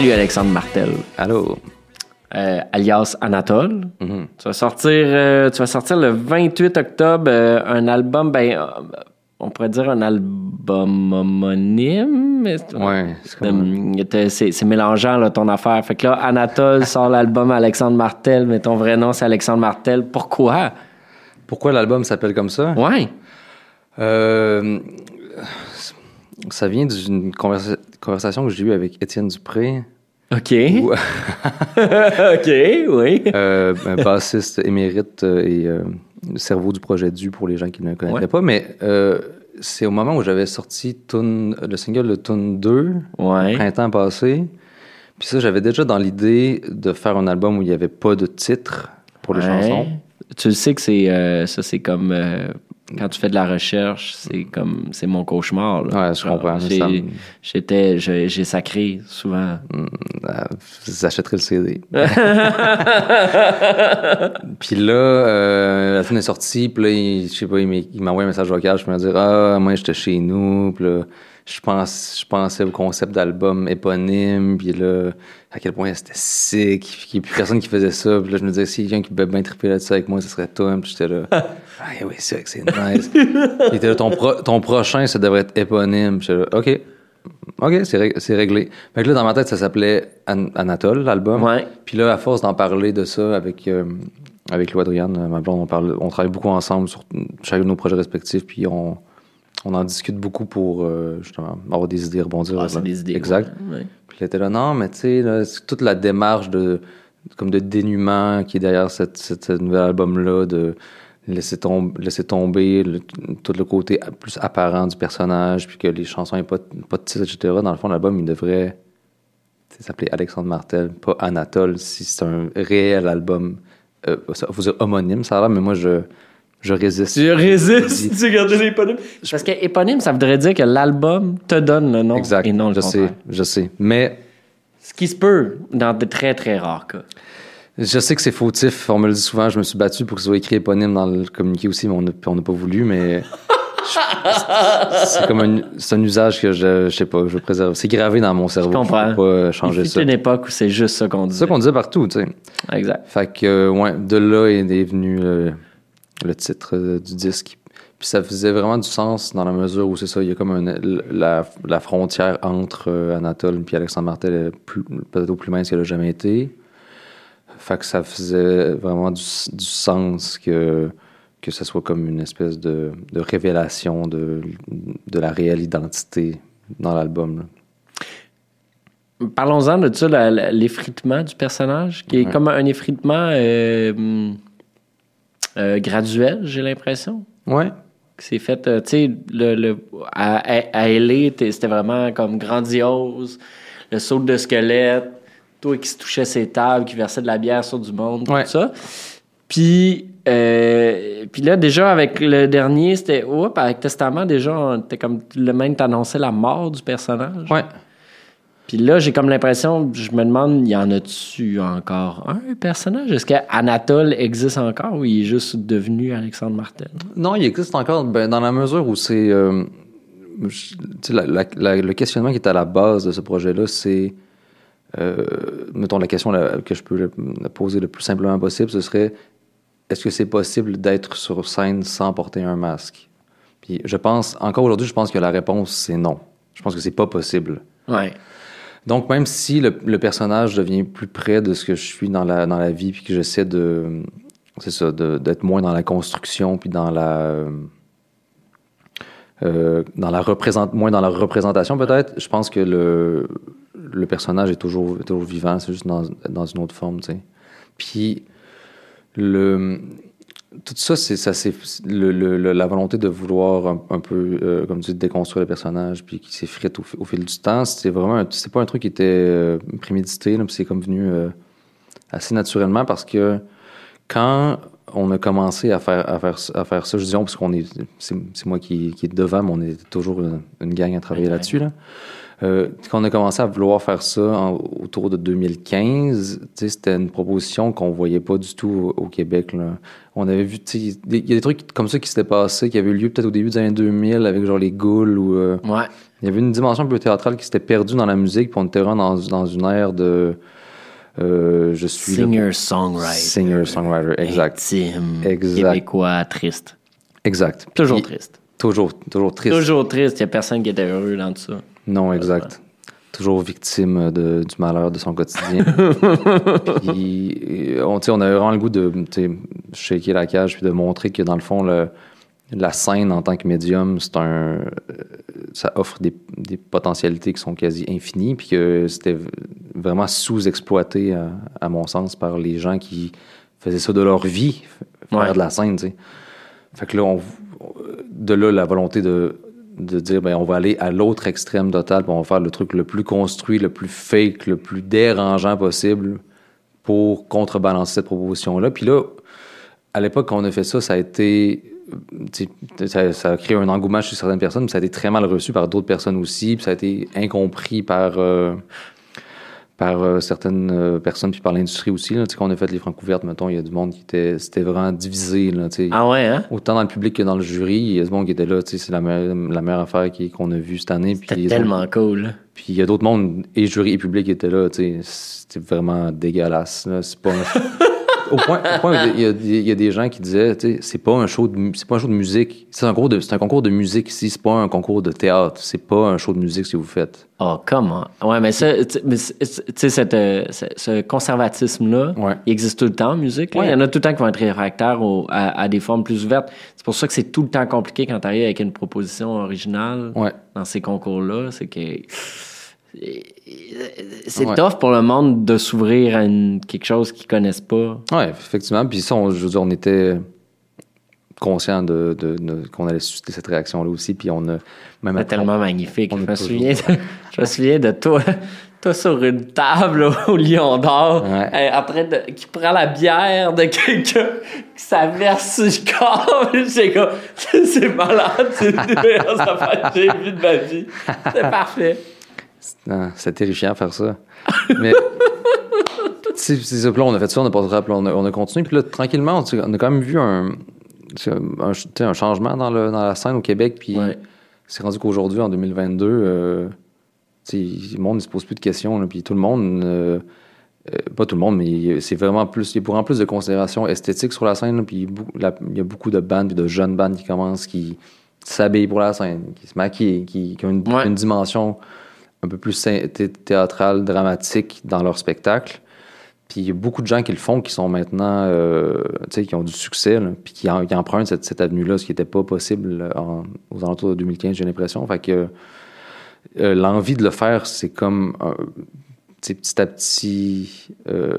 Salut Alexandre Martel, Allô? euh, alias Anatole. Mhm. Tu vas sortir, euh, tu vas sortir le 28 octobre euh, un album, ben, on pourrait dire un album homonyme. Ouais, c'est mélangeant là, ton affaire. Fait que là, Anatole sort l'album Alexandre Martel, mais ton vrai nom c'est Alexandre Martel. Pourquoi? Pourquoi l'album s'appelle comme ça? Ouais. Ça vient d'une conversa- conversation que j'ai eue avec Étienne Dupré, OK. où- OK, oui. euh, un bassiste émérite euh, et euh, cerveau du projet Du pour les gens qui ne le connaîtraient Ouais. pas. Mais euh, c'est au moment où j'avais sorti Toon- le single de Tune 2, Ouais. printemps passé. Puis ça, j'avais déjà dans l'idée de faire un album où il n'y avait pas de titre pour les Ouais. chansons. Tu le sais que c'est ça, c'est comme quand tu fais de la recherche, c'est comme c'est mon cauchemar. là. Ouais, je comprends, J'ai- J'étais, j'ai j'ai sacré souvent. Euh, vous achèterez le CD. puis là, euh, la fin est sortie, puis là, il, je sais pas, il envoyé un message vocal, je me dire Ah, moi, j'étais chez nous, puis là, je, pense, je pensais au concept d'album éponyme, puis là, à quel point c'était sick, puis qu'il n'y a plus personne qui faisait ça, puis là, je me disais Si quelqu'un qui pouvait bien triper là-dessus avec moi, ce serait toi, puis j'étais là Ah, oui, c'est vrai que c'est nice. il était là, ton, pro- ton prochain, ça devrait être éponyme, puis là Ok. OK, c'est ré- c'est réglé. Fait que là, dans ma tête, ça s'appelait An- Anatole, l'album. Ouais. Puis là, à force d'en parler de ça avec, euh, avec Lou euh, ma blonde, on, parle, on travaille beaucoup ensemble sur chacun de nos projets respectifs, puis on, on en discute beaucoup pour euh, justement avoir des idées, rebondir. Ah, c'est des idées. Exact. ouais, ouais. Puis là, était là, non, mais tu sais, toute la démarche de, comme de dénuement qui est derrière cette, cette, ce nouvel album-là, de laisser, tom- laisser tomber le- tout le côté plus apparent du personnage, puis que les chansons n'aient pas, pas de titre, etc. Dans le fond, l'album, il devrait s'appeler Alexandre Martel, pas Anatole, si c'est un réel album. Euh, ça faut dire homonyme, ça a l'air, mais moi, je, je résiste. Tu résistes, tu regardes l'éponyme. Parce que éponyme, ça voudrait dire que l'album te donne le nom Exact, et non le je contraire. sais, je sais. Mais Ce qui se peut dans de très très rares cas. Je sais que c'est fautif, on me le dit souvent, je me suis battu pour que ce soit écrit éponyme dans le communiqué aussi, mais on n'a pas voulu, mais c'est comme un, c'est un usage que je, je sais pas, je veux préserver. C'est gravé dans mon cerveau. Je comprends. Pas changer ça. fut une époque où c'est juste ça qu'on dit. C'est ça qu'on disait partout, tu sais. Exact. Fait que, euh, ouais, de là est, venu euh, le titre euh, du disque. Puis ça faisait vraiment du sens dans la mesure où c'est ça, il y a comme un- la, la frontière entre Anatole et Alexandre Martel est peut-être au plus mince qu'elle a jamais été. Fait que ça faisait vraiment du, du sens que, que ce soit comme une espèce de, de révélation de, de la réelle identité dans l'album. Parlons-en de ça, l'effritement du personnage, qui est Ouais. comme un effritement euh, euh, graduel, j'ai l'impression. Ouais. C'est fait, euh, tu sais, le, le- à, à, c'était vraiment comme grandiose, le saut de squelette, toi qui se touchait ses tables, qui versait de la bière sur du monde, Ouais. tout ça. Puis, euh, puis là, déjà, avec le dernier, c'était, oups, avec Testament, déjà, t'es comme, le même t'annonçait la mort du personnage. Ouais. Puis là, j'ai comme l'impression, je me demande, y en a-tu encore un personnage? Est-ce qu'Anatole existe encore ou il est juste devenu Alexandre Martel? Non, il existe encore ben, dans la mesure où c'est. euh, le questionnement qui est à la base de ce projet-là, c'est. Euh, mettons la question la- que je peux la poser le plus simplement possible, ce serait est-ce que c'est possible d'être sur scène sans porter un masque? Puis je pense, encore aujourd'hui, je pense que la réponse c'est non. Je pense que c'est pas possible. Ouais. Donc, même si le, le personnage devient plus près de ce que je suis dans la, dans la vie, puis que j'essaie de. C'est ça, d'être moins dans la construction, puis dans la. Euh, dans la moins dans la représentation, peut-être, je pense que le, le personnage est toujours, toujours vivant, c'est juste dans, dans une autre forme, tu sais. Puis, le. Tout ça, c'est ça, c'est le, la volonté de vouloir un, peu, euh, comme tu dis, déconstruire le personnage, puis qui s'effrite au, fi- au fil du temps. C'est vraiment, c'est pas un truc qui était euh, prémédité, c'est comme venu euh, assez naturellement parce que quand on a commencé à faire, à faire, à faire ça, je parce qu'on est, c'est, moi qui, qui est devant, mais on est toujours une, une gang à travailler là-dessus. Là. Euh, quand on a commencé à vouloir faire ça en- autour de 2015, tu sais, c'était une proposition qu'on voyait pas du tout au, au Québec. Là. On avait vu, il y a des trucs comme ça qui s'étaient passés, qui avaient eu lieu peut-être au début des années 2000 avec genre les Ghouls ou. euh, Ouais. il y avait une dimension un peu théâtrale qui s'était perdue dans la musique, puis on était vraiment dans, dans une ère de. Euh, je suis. Singer-songwriter. Singer-songwriter, exact. Intime. Exact. Québécois, triste. Exact. Toujours triste. Toujours, toujours triste. Toujours triste. Il n'y a personne qui était heureux dans tout ça. Non, exact. Toujours victime de, du malheur de son quotidien. puis, on, sais, on avait vraiment le goût de shaker la cage puis de montrer que, dans le fond, le- la scène en tant que médium, c'est un, euh, ça offre des, des potentialités qui sont quasi infinies, puis que c'était vraiment sous-exploité, à, à mon sens, par les gens qui faisaient ça de leur vie, faire Ouais. de la scène, tu sais. Fait que là, on, de là, la volonté de, de dire, ben, on va aller à l'autre extrême total, puis on va faire le truc le plus construit, le plus fake, le plus dérangeant possible pour contrebalancer cette proposition-là. Puis là, à l'époque, quand on a fait ça, ça a été. Ça, ça a créé un engouement chez certaines personnes, puis ça a été très mal reçu par d'autres personnes aussi, puis ça a été incompris par, euh, par euh, certaines euh, personnes, puis par l'industrie aussi. Là. Quand on a fait les francs ouvertes, mettons, il y a du monde qui était. C'était vraiment divisé. Là. Ah ouais, hein? Autant dans le public que dans le jury, il y a du monde qui était là, c'est la meilleure, la meilleure affaire qu'on a vue cette année. C'était tellement cool. Puis il y a d'autres mondes, et jury et public qui étaient là, c'était vraiment dégueulasse. C'est pas au point, au point où il y, a, il y a des gens qui disaient, tu sais, c'est pas un show de, c'est pas un show de musique, c'est un, concours de- c'est un concours de musique ici, c'est pas un concours de théâtre, c'est pas un show de musique si vous faites. Oh, comment? Ouais, mais ça, tu sais, euh, ce, conservatisme-là, Ouais. il existe tout le temps en musique. Ouais. Il y en a tout le temps qui vont être réfractaires au- à, à des formes plus ouvertes. C'est pour ça que c'est tout le temps compliqué quand tu arrives avec une proposition originale Ouais. dans ces concours-là. C'est que. C'est Ouais. tough pour le monde de s'ouvrir à une- quelque chose qu'ils connaissent pas. Ouais, effectivement. Puis ça, on, je veux dire, on était conscient de, de- de- qu'on allait susciter cette réaction-là aussi. Puis on a même après- tellement magnifique. Je me, souviens de, je me souviens de toi, toi sur une table au Lion d'Or, Ouais. en train de, qui prend la bière de quelqu'un, qui ça verse sur le corps. J'ai comme, c'est malade, c'est une des meilleures affaires que j'ai vues de ma vie. C'est parfait. C'est terrifiant de faire ça. Mais c'est ça. Puis là, on a fait ça, on a pas de on a, on a continué. Puis là, tranquillement, on, on a quand même vu un, un, changement dans, le, dans la scène au Québec. Puis Ouais. c'est rendu qu'aujourd'hui, en 2022, euh, le monde ne se pose plus de questions. là. puis tout le monde, euh, euh, pas tout le monde, mais c'est vraiment plus, il y a plus de considération esthétique sur la scène. là, puis il y a beaucoup de bandes, puis de jeunes bandes qui commencent, qui s'habillent pour la scène, qui se maquillent, qui, qui ont une, Ouais. une dimension un peu plus thé- thé- théâtrale, dramatique dans leur spectacle. Puis il y a beaucoup de gens qui le font, qui sont maintenant, euh, tu sais, qui ont du succès, là, puis qui, en- qui empruntent cette, cette avenue-là, ce qui n'était pas possible en- aux alentours de 2015, j'ai l'impression. Fait que euh, l'envie de le faire, c'est comme sais, petit à petit euh,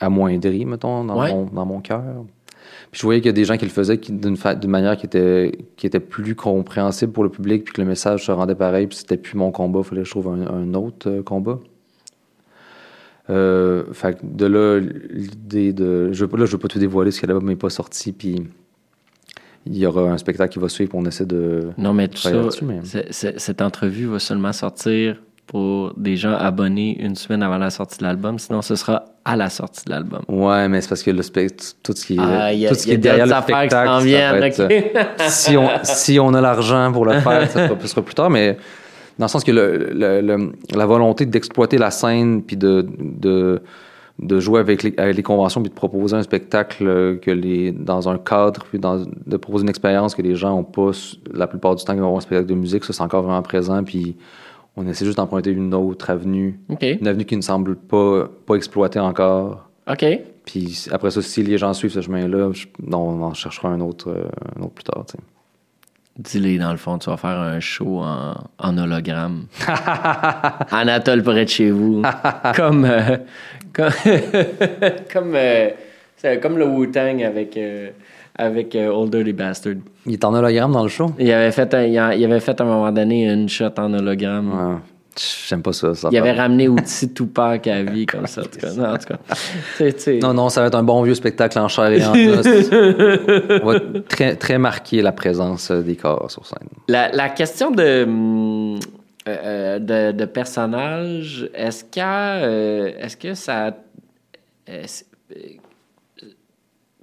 amoindri, mettons, dans, Ouais. mon, dans mon cœur. Puis je voyais qu'il y a des gens qui le faisaient d'une fa- manière qui était, qui était plus compréhensible pour le public, puis que le message se rendait pareil, puis c'était plus mon combat, il fallait que je trouve un, un autre euh, combat. Euh, fait que de là, l'idée de. Je là, je veux pas tout dévoiler, ce que l'album n'est pas sorti, puis il y aura un spectacle qui va suivre, puis on essaie de. Non, mais tout ça, mais- cette entrevue va seulement sortir pour des gens abonnés une semaine avant la sortie de l'album. Sinon, ce sera à la sortie de l'album. Ouais, mais c'est parce que le tout ce qui est, Ah, y a, tout ce qui y a est derrière le spectacle, ça viennent. être, ok? si, on, si on a l'argent pour le faire, ça sera, plus tard, mais dans le sens que le, le- le- la volonté d'exploiter la scène puis de, de, de jouer avec les, avec les conventions puis de proposer un spectacle euh, que les, dans un cadre puis dans, de proposer une expérience que les gens ont pas la plupart du temps qu'ils vont voir un spectacle de musique, ça c'est encore vraiment présent puis on essaie juste d'emprunter une autre avenue, une avenue qui ne semble pas, pas exploitée encore. OK. Puis après ça, si les gens suivent ce chemin-là, on en cherchera un autre, euh, un autre plus tard. Dis-les, dans le fond, tu vas faire un show en, en hologramme. Anatole près de chez vous. comme. euh, comme. comme, euh, comme le Wu-Tang avec, euh, avec euh, Old Dirty Bastard. Il est en hologramme dans le show? Il avait, fait un, il avait fait à un moment donné une shot en hologramme. Ouais. J'aime pas ça. ça Il avait ramené Outil Tupac à vie comme ça. En tout cas, non, en tout cas. Non, non, ça va être un bon vieux spectacle en chair et en os. On va très, très marquer la présence euh, des corps sur scène. La, la question de, hum, euh, de, de personnage, est-ce que, euh, que ça. euh,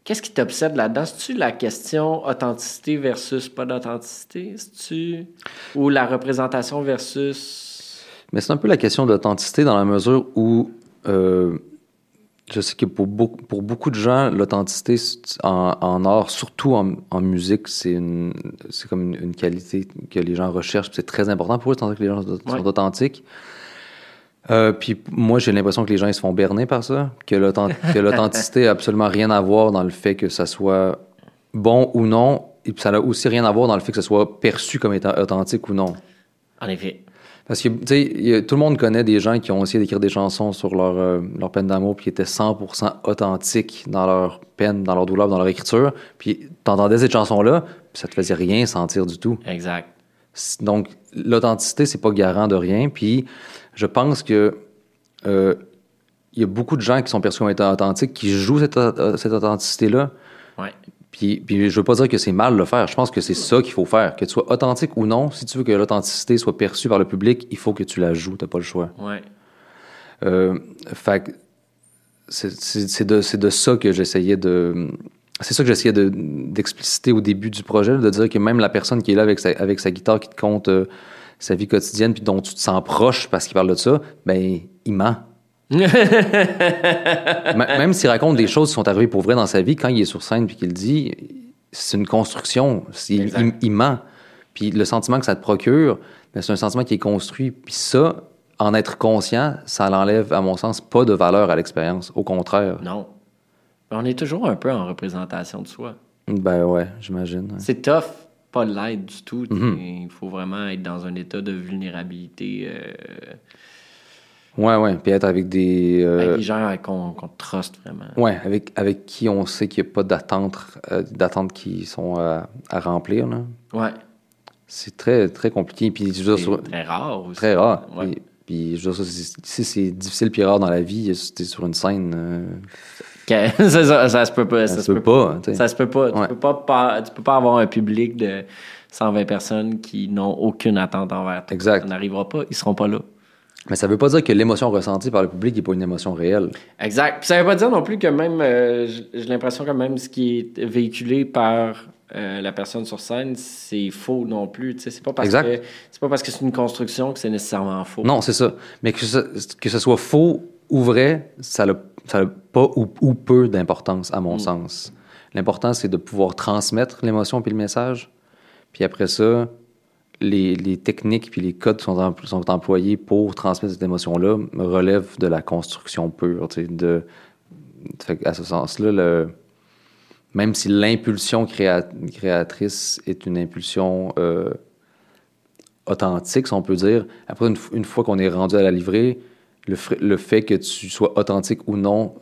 Qu'est-ce qui t'obsède là-dedans? C'est-tu la question authenticité versus pas d'authenticité? Ou la représentation versus. Mais c'est un peu la question d'authenticité dans la mesure où euh, je sais que pour beaucoup, pour beaucoup de gens, l'authenticité en, en art, surtout en, en musique, c'est une, c'est comme une, une qualité que les gens recherchent. C'est très important pour eux, tandis que les gens sont, sont Ouais. authentiques. Euh, puis moi, j'ai l'impression que les gens ils se font berner par ça, que l'authen- que l'authenticité a absolument rien à voir dans le fait que ça soit bon ou non, et puis ça n'a aussi rien à voir dans le fait que ça soit perçu comme étant authentique ou non. En effet. Parce que, tu sais, tout le monde connaît des gens qui ont essayé d'écrire des chansons sur leur, euh, leur peine d'amour, puis qui étaient 100% authentiques dans leur peine, dans leur douleur, dans leur écriture. Puis t'entendais cette chanson-là, puis ça te faisait rien sentir du tout. Exact. Donc, l'authenticité, c'est pas garant de rien. Puis, je pense que euh, il y a beaucoup de gens qui sont perçus comme étant authentiques, qui jouent cette, cette authenticité-là. Ouais. Puis, puis je veux pas dire que c'est mal de le faire. Je pense que c'est ça qu'il faut faire. Que tu sois authentique ou non, si tu veux que l'authenticité soit perçue par le public, il faut que tu la joues. T'as pas le choix. Ouais. Euh, fait c'est- de, ça que j'essayais de. C'est ça que j'essayais de- d'expliciter au début du projet, de dire que même la personne qui est là avec sa, avec sa guitare, qui te compte euh, sa vie quotidienne, puis dont tu te sens proche parce qu'il parle de ça, ben, il ment. Même s'il raconte des choses qui sont arrivées pour vrai dans sa vie, quand il est sur scène puis qu'il le dit, c'est une construction. Il, Exact. il- il ment. Puis le sentiment que ça te procure, ben, c'est un sentiment qui est construit. Puis ça, en être conscient, ça l'enlève, à mon sens, pas de valeur à l'expérience. Au contraire. Non. On est toujours un peu en représentation de soi. Ben ouais, j'imagine. ouais. C'est tough, pas l'aide du tout. Mhm. Il faut vraiment être dans un état de vulnérabilité euh, Ouais, ouais. Puis être avec des. euh, avec des gens qu'on truste vraiment. Ouais, avec, avec qui on sait qu'il n'y a pas d'attentes euh, d'attentes qui sont à, à remplir. là. Ouais. C'est très, très compliqué. Puis je sur- très rare aussi. Très rare. Ouais. Puis, puis je veux dire, si c'est difficile puis rare dans la vie, si t'es sur une scène, euh, ça, ça, ça se peut pas. ça, Ça, se peut pas. Ça se peut pas. Tu, Ouais. peux pas, pas- tu peux pas avoir un public de 120 personnes qui n'ont aucune attente envers toi. Exact. Ça n'arrivera pas. Ils seront pas là. Mais ça veut pas dire que l'émotion ressentie par le public n'est pas une émotion réelle. Exact. Puis ça veut pas dire non plus que même, euh, j'ai l'impression que même ce qui est véhiculé par euh, la personne sur scène, c'est faux non plus. C'est pas parce Exact. que c'est pas parce que c'est une construction que c'est nécessairement faux. Non, c'est ça. Mais que ce, que ce soit faux ou vrai, ça n'a ça a pas ou, ou peu d'importance, à mon Mm. sens. L'important, c'est de pouvoir transmettre l'émotion puis le message. Puis après ça, les, les techniques puis les codes qui sont, em- sont employés pour transmettre cette émotion-là relèvent de la construction pure. De, fait à ce sens-là, même si l'impulsion créa- créatrice est une impulsion euh, authentique, si on peut dire, après, une, une fois qu'on est rendu à la livrée, le, fait que tu sois authentique ou non,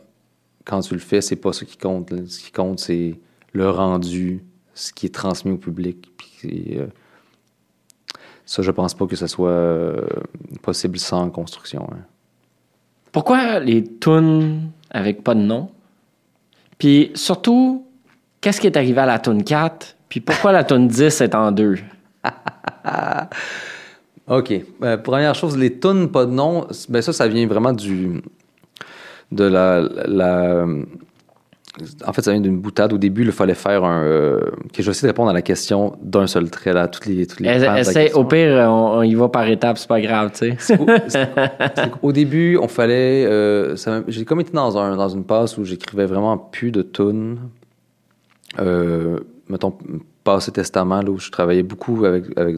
quand tu le fais, c'est pas ça qui compte. Ce qui compte, c'est le rendu, ce qui est transmis au public. Puis, euh, ça, je pense pas que ce soit euh, possible sans construction. hein. Pourquoi les tunes avec pas de nom? Puis surtout, qu'est-ce qui est arrivé à la tune 4? Puis pourquoi la tune 10 est en deux? OK. Euh, première chose, les tunes, pas de nom, ben ça, ça vient vraiment du. de la. la- en fait, ça vient d'une boutade. Au début, il fallait faire un. euh, que je vais essayer de répondre à la question d'un seul trait, là, toutes les, toutes les au pire, on, on y va par étapes, c'est pas grave, tu sais. Au, qu'au début, on fallait. euh, j'ai comme été dans, un, dans une passe où j'écrivais vraiment plus de tunes. Euh, mettons, passé testament, là, où je travaillais beaucoup avec, avec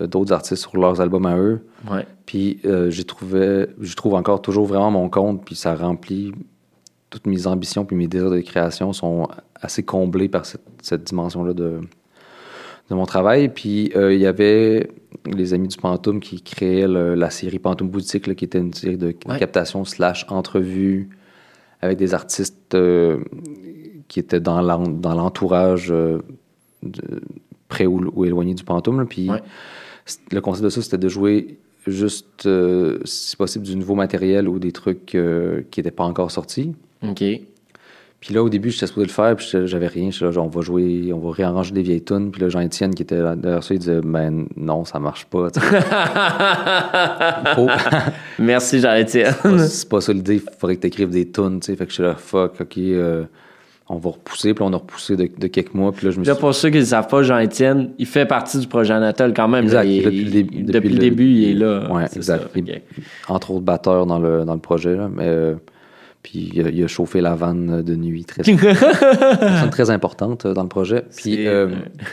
euh, d'autres artistes sur leurs albums à eux. Ouais. Puis euh, j'ai trouvé, je trouve encore toujours vraiment mon compte, puis ça remplit toutes mes ambitions, puis mes désirs de création sont assez comblés par cette, cette dimension-là de, de mon travail. Puis euh, il y avait les amis du Pantoum qui créaient le- la série Pantoum Boutique, là, qui était une série de Ouais. captation slash entrevue avec des artistes euh, qui étaient dans l'en- dans l'entourage euh, de- près ou, ou éloigné du Pantoum. Puis Ouais. le concept de ça, c'était de jouer juste, euh, si possible, du nouveau matériel ou des trucs euh, qui n'étaient pas encore sortis. OK. Puis là, au début, j'étais supposé le faire, puis j'avais rien. J'étais là, genre, on va jouer, on va réarranger des vieilles tunes. Puis là, Jean-Étienne, qui était derrière ça, il disait, ben non, ça marche pas. Merci, Jean-Étienne. c'est pas ça l'idée, il faudrait que tu écrives des tunes, tu sais. Fait que je suis là, fuck, ok, euh, on va repousser. Puis on a repoussé de, de quelques mois. Puis là, je me suis pour ceux qui ne savent pas, Jean-Étienne, il fait partie du projet Anatole quand même. Exact, là. Il- depuis le début- il- depuis depuis le le- début, il est là. C'est exact. ça. Entre autres batteur dans le, dans le projet, là, mais euh, puis il a, il a chauffé la vanne de nuit. Très, personne très importante euh, dans le projet. Puis, euh,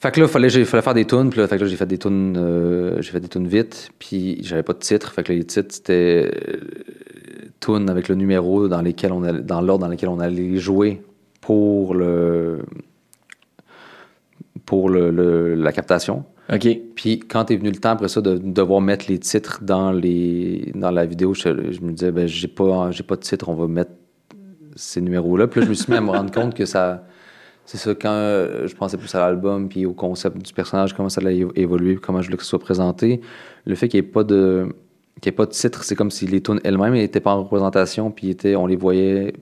fait que là, fallait, fallait faire des tunes. Puis là, fait que là, j'ai fait des tunes, euh, j'ai fait des tunes vite. Puis j'avais pas de titre. Fait que les titres, c'était tunes avec le numéro dans lesquels on allait- dans l'ordre dans lequel on allait jouer pour le pour le, le- la captation. OK. Puis quand est venu le temps après ça de devoir mettre les titres dans les dans la vidéo, je, je me disais ben j'ai pas j'ai pas de titre, on va mettre ces numéros là. Puis là je me suis mis à me rendre compte que ça c'est ça quand euh, je pensais plus à l'album puis au concept du personnage comment ça allait évoluer, comment je voulais que ce soit présenté, le fait qu'il n'y ait pas de qu'il y ait pas de titre, c'est comme si les tunes elles-mêmes n'étaient pas en représentation puis étaient on les voyait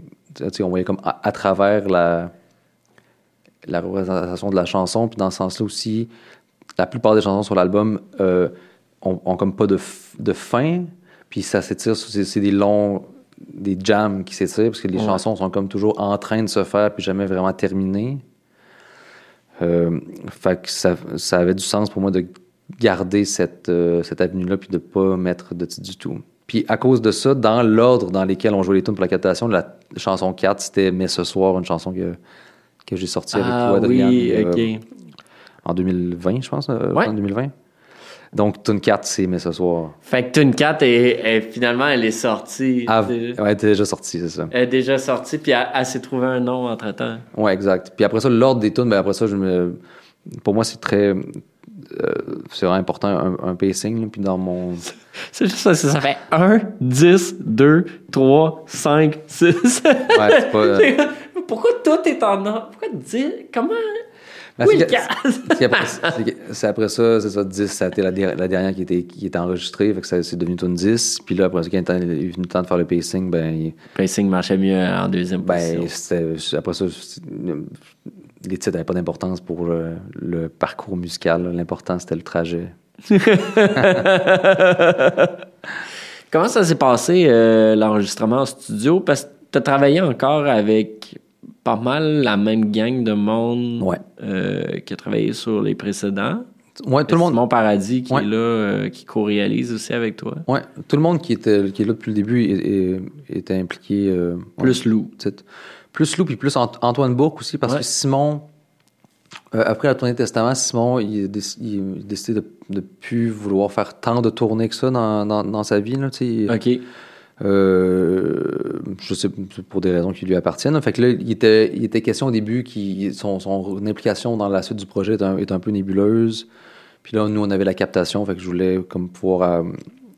on voyait comme à, à travers la la représentation de la chanson puis dans ce sens-là aussi la plupart des chansons sur l'album euh, ont, ont comme pas de, de fin, puis ça s'étire, c'est c'est des longs, des jams qui s'étirent, parce que les Ouais. chansons sont comme toujours en train de se faire, puis jamais vraiment terminées. Euh, fait que ça, ça avait du sens pour moi de garder cette, euh, cette avenue-là, puis de pas mettre de titre du tout. Puis à cause de ça, dans l'ordre dans lesquels on jouait les tunes pour la captation, la chanson 4, c'était Mais ce soir, une chanson que, que j'ai sortie avec Ah toi, Adrien. oui, euh, OK. en 2020, je pense. euh, Ouais. En 2020. Donc, Tune 4, c'est Mais ce soir. Fait que Tune 4, est, est- finalement, elle est sortie. Ah, ouais, elle était déjà sorti, c'est ça. Elle est déjà sortie, puis elle, elle s'est trouvé un nom entre-temps. Ouais, exact. Puis après ça, l'ordre des tunes, ben après ça, je me... pour moi, c'est très. Euh, c'est vraiment important, un, un pacing. là. Puis dans mon. C'est juste ça, ça ça fait 1, 10, 2, 3, 5, 6. Ouais, c'est pas. euh, Pourquoi tout est en ordre? Pourquoi 10? Comment? ben, Oui, c'est après ça, c'est ça, 10, ça a été la, der- la dernière qui était, qui était enregistrée, fait que ça- c'est devenu tune 10. Puis là, après ça, quand il est venu le temps de faire le pacing, ben. il- Pacing marchait mieux en deuxième Ben, position. après ça, c'est- les titres n'avaient pas d'importance pour le, le parcours musical. L'important, c'était le trajet. Comment ça s'est passé, euh, l'enregistrement en studio? Parce que tu as travaillé encore avec pas mal la même gang de monde Ouais. euh, qui a travaillé sur les précédents. Ouais, tout le monde. Mon Paradis qui Ouais. est là, euh, qui co-réalise aussi avec toi. Ouais, tout le monde qui était qui est là depuis le début est- est- était impliqué. euh, Plus Lou. Plus Lou puis plus Ant- Antoine Bourque aussi parce Ouais. que Simon euh, après la tournée de Testament, Simon il a, décidé de ne plus vouloir faire tant de tournées que ça dans, dans, dans sa vie là. OK. Euh, je sais pour des raisons qui lui appartiennent. Fait que là, il était, il était question au début qui son, son implication dans la suite du projet est un, est un peu nébuleuse. Puis là, nous, on avait la captation, fait que je voulais comme pouvoir euh,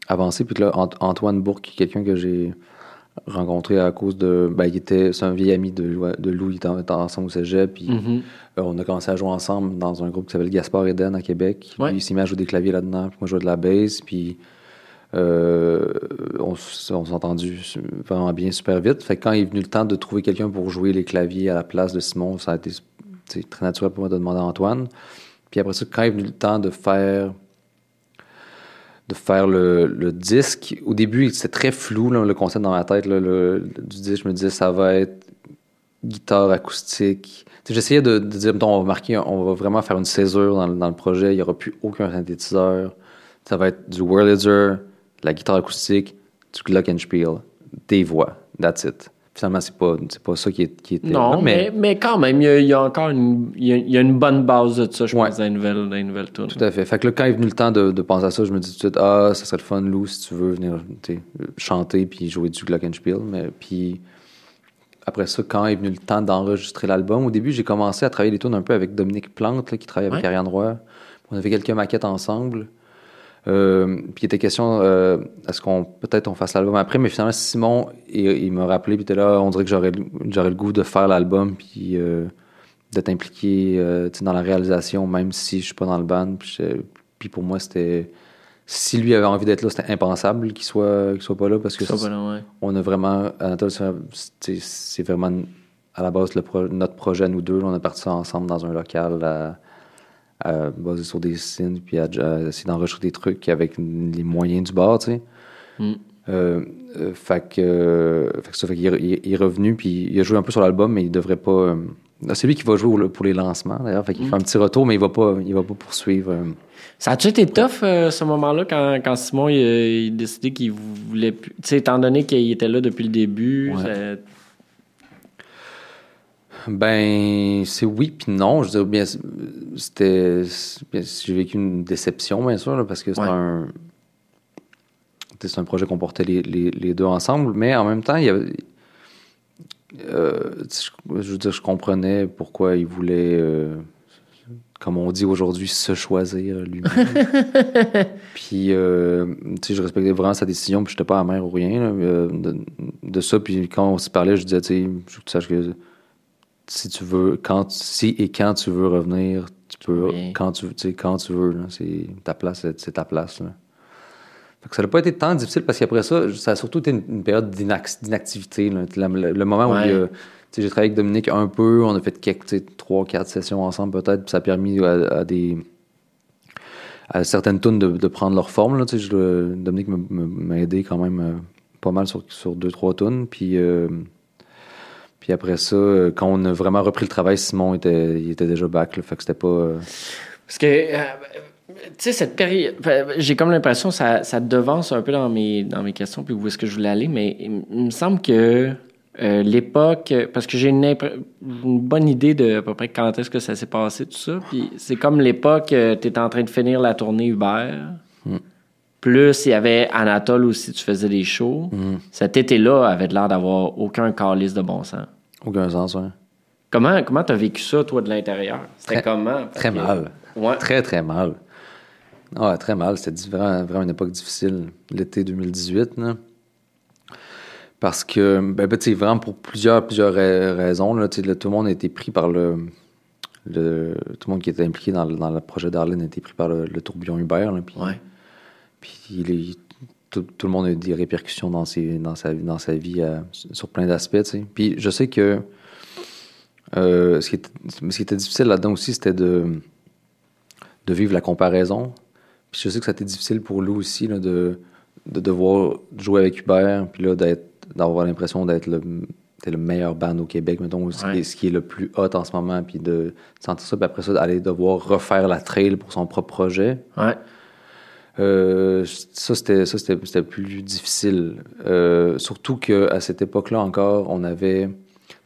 avancer. Puis là, Ant- Antoine Bourque, qui est quelqu'un que j'ai rencontré à cause de, ben, il était, c'est un vieil ami de, Lou- de Lou, il était, en- était ensemble au cégep. Puis Mhm. euh, on a commencé à jouer ensemble dans un groupe qui s'appelle Gaspard Eden à Québec. Ouais. Puis il s'est mis à jouer des claviers là-dedans. Puis moi, je jouais de la bass. Puis euh, on, on s'est entendu vraiment bien super vite. Fait que quand il est venu le temps de trouver quelqu'un pour jouer les claviers à la place de Simon, ça a été très naturel pour moi de demander à Antoine. Puis après ça, quand est venu le temps de faire de faire le, le disque, au début, c'était très flou, le concept dans ma tête le- du disque. Je me disais, ça va être guitare acoustique. J'essayais de, de dire, on va marquer, on va vraiment faire une césure dans, dans le projet. Il n'y aura plus aucun synthétiseur. Ça va être du Wurlitzer, de la guitare acoustique, du glockenspiel, des voix. That's it. Finalement, c'est pas, c'est pas ça qui, est, qui était. Non, là, mais, mais quand même, il y a, il y a encore une, il y a, il y a une bonne base de ça, je Ouais. pense, dans les nouvelles, dans les nouvelles tunes. Tout à fait. Fait que là, quand est venu le temps de, de penser à ça, je me dis tout de suite, ah, ça serait le fun, Lou, si tu veux venir chanter puis jouer du glockenspiel. Mais puis après ça, quand est venu le temps d'enregistrer l'album, au début, j'ai commencé à travailler les tunes un peu avec Dominique Plante, là, qui travaille avec Ouais. Ariane Roy. On avait quelques maquettes ensemble. Euh, puis il était question, euh, est-ce qu'on peut-être on fasse l'album après, mais finalement Simon, il, il m'a rappelé, puis était là, on dirait que j'aurais, j'aurais le goût de faire l'album, puis euh, d'être impliqué dans la réalisation, même si je suis pas dans le band. Puis, pour moi, c'était, si lui avait envie d'être là, c'était impensable qu'il soit, qu'il soit pas là parce que là, ouais. on a vraiment. Anatole, c'est c'est vraiment à la base le pro- notre projet nous deux. là, on a parti ça ensemble dans un local à- à- basé sur des signes, puis à, à essayer d'enregistrer des trucs avec les moyens du bar, tu sais. Mm. Euh, euh, fait que, euh, fait que ça, fait qu'il est- il, est- revenu, puis il a joué un peu sur l'album, mais il devrait pas. euh, c'est lui qui va jouer pour les lancements, d'ailleurs. Fait qu'il Mm. fait un petit retour, mais il va pas, il va pas poursuivre. euh. Ça a-tu été tough, euh, ce moment-là, quand, quand Simon il, a- il a décidé qu'il voulait plus. Tu sais, étant donné qu'il était là depuis le début, Ouais. Ben, c'est oui puis non. Je veux dire, bien, c'était. J'ai vécu une déception, bien sûr, là, parce que c'est Ouais. un. C'est un projet qu'on portait les, les- les deux ensemble, mais en même temps, il y avait. euh, je, je veux dire, je comprenais pourquoi il voulait, euh, comme on dit aujourd'hui, se choisir lui-même. puis, euh, tu sais, je respectais vraiment sa décision, puis je n'étais pas amer ou rien là, de, de ça. Puis quand on se parlait, je disais, tu sais, je veux que tu saches que si tu veux, quand, si et quand tu veux revenir, tu peux, Oui. quand tu, quand tu veux, là, c'est ta place, c'est ta place. Là. Fait que ça n'a pas été tant difficile parce qu'après ça, ça a surtout été une, une période d'inac- d'inactivité. Le, le moment Ouais. où j'ai travaillé avec Dominique un peu, on a fait quelques, trois, quatre sessions ensemble peut-être, puis ça a permis à, à des à certaines tunes de, de prendre leur forme. Là, je- Dominique m'a aidé quand même euh, pas mal sur, sur deux, trois tunes. Puis, euh, puis après ça, euh, quand on a vraiment repris le travail, Simon était, il était déjà back. Là, fait que c'était pas. euh, Parce que, euh, tu sais, cette période. J'ai comme l'impression que ça, ça devance un peu dans mes, dans mes questions, puis où est-ce que je voulais aller, mais il, me semble que euh, l'époque. Parce que j'ai une, bonne idée de à peu près quand est-ce que ça s'est passé, tout ça. Puis c'est comme l'époque, tu étais en train de finir la tournée Uber. Plus il y avait Anatole aussi, tu faisais des shows. Cet été-là avait l'air d'avoir aucun calice de bon sens. aucun sens, ouais. Comment comment t'as vécu ça, toi, de l'intérieur? C'était Très- comment? Très que- mal. Ouais. Très, très mal. Très mal. C'était vraiment, vraiment une époque difficile, l'été 2018. Là. Parce que, ben, ben, tu sais, vraiment pour plusieurs, plusieurs ra- raisons. Là, là, tout le monde a été pris par le, le- Tout le monde qui était impliqué dans, le- dans le projet d'Arlene a été pris par le, le tourbillon Uber. Puis, Ouais. Puis il tout, tout le monde a eu des répercussions dans, ses, dans, sa, dans sa vie euh, sur plein d'aspects. Puis je sais que euh, ce, qui était, ce qui était difficile là-dedans aussi, c'était de, de vivre la comparaison. Puis je sais que ça a été difficile pour Lou aussi là, de, de devoir jouer avec Hubert, puis là, d'être, d'avoir l'impression d'être le, d'être le meilleur band au Québec, mettons, ce, qui est, ce qui est le plus hot en ce moment, puis de sentir ça, puis après ça, d'aller devoir refaire la trail pour son propre projet. Ouais. Euh, ça, c'était, ça c'était, c'était plus difficile. Euh, surtout qu'à cette époque-là encore, on avait.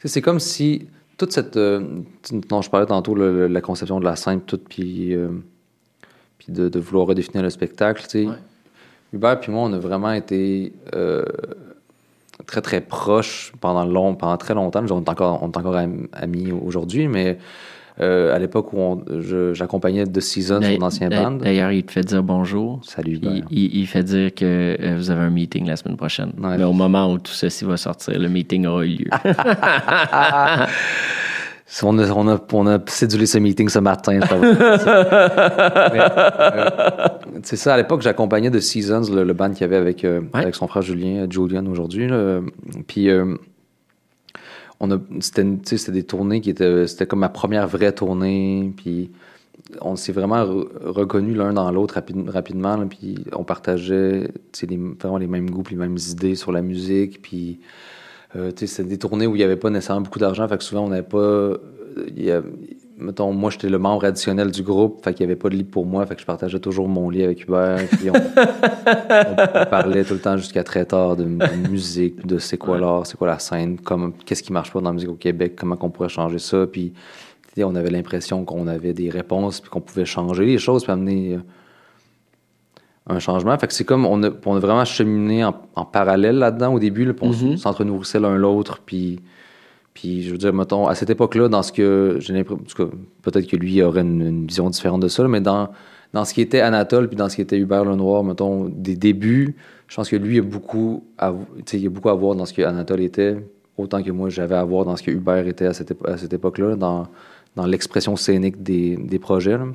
sais, C'est comme si toute cette. euh, dont je parlais tantôt, le- la conception de la scène, tout, puis, euh, puis de, de vouloir redéfinir le spectacle, tu sais. Ouais. Hubert puis moi, on a vraiment été euh, très, très proches pendant, long, pendant très longtemps. On est encore, on est encore am- amis aujourd'hui, mais euh, à l'époque où j'accompagnais The Season, D'ailleurs- son ancien band. D'ailleurs, il te fait dire bonjour. Salut, Il, Hubert. il- il fait dire que euh, vous avez un meeting la semaine prochaine. Ouais. Mais au moment où tout ceci va sortir, le meeting aura eu lieu. On a, on, a, on a cédulé ce meeting ce matin. euh, C'est ça, à l'époque, j'accompagnais The Seasons, le, le band qu'il y avait avec, euh, Ouais. avec son frère Julien, Julian aujourd'hui. Puis, euh, on a, c'était, des tournées qui étaient, c'était comme ma première vraie tournée. Puis, on s'est vraiment re- reconnus l'un dans l'autre rapide- rapidement. puis, on partageait les, vraiment les mêmes goûts, les mêmes idées sur la musique. Puis, euh, c'était des tournées où il n'y avait pas nécessairement beaucoup d'argent, fait que souvent on n'avait pas. euh, mettons, moi j'étais le membre additionnel du groupe, fait qu'il n'y avait pas de lit pour moi, fait que je partageais toujours mon lit avec Hubert, puis on, on- on parlait tout le temps jusqu'à très tard de, de musique, de c'est quoi Ouais. l'art, c'est quoi la scène, qu'est-ce qui marche pas dans la musique au Québec, comment on pourrait changer ça, puis on avait l'impression qu'on avait des réponses, puis qu'on pouvait changer les choses, puis amener. euh, un changement. Fait que c'est comme on a, on a vraiment cheminé en, en parallèle là-dedans au début, là, puis on Mhm. s'entre-nourrissait l'un l'autre. Puis, puis je veux dire, mettons, à cette époque-là, dans ce que j'ai l'impression, peut-être que lui aurait une, une vision différente de ça, mais dans, dans ce qui était Anatole puis dans ce qui était Hubert Lenoir, mettons, des débuts, je pense que lui a beaucoup à, il y a beaucoup à voir dans ce que Anatole était, autant que moi j'avais à voir dans ce que Hubert était à cette, à cette époque-là, dans, dans l'expression scénique des, des projets. là.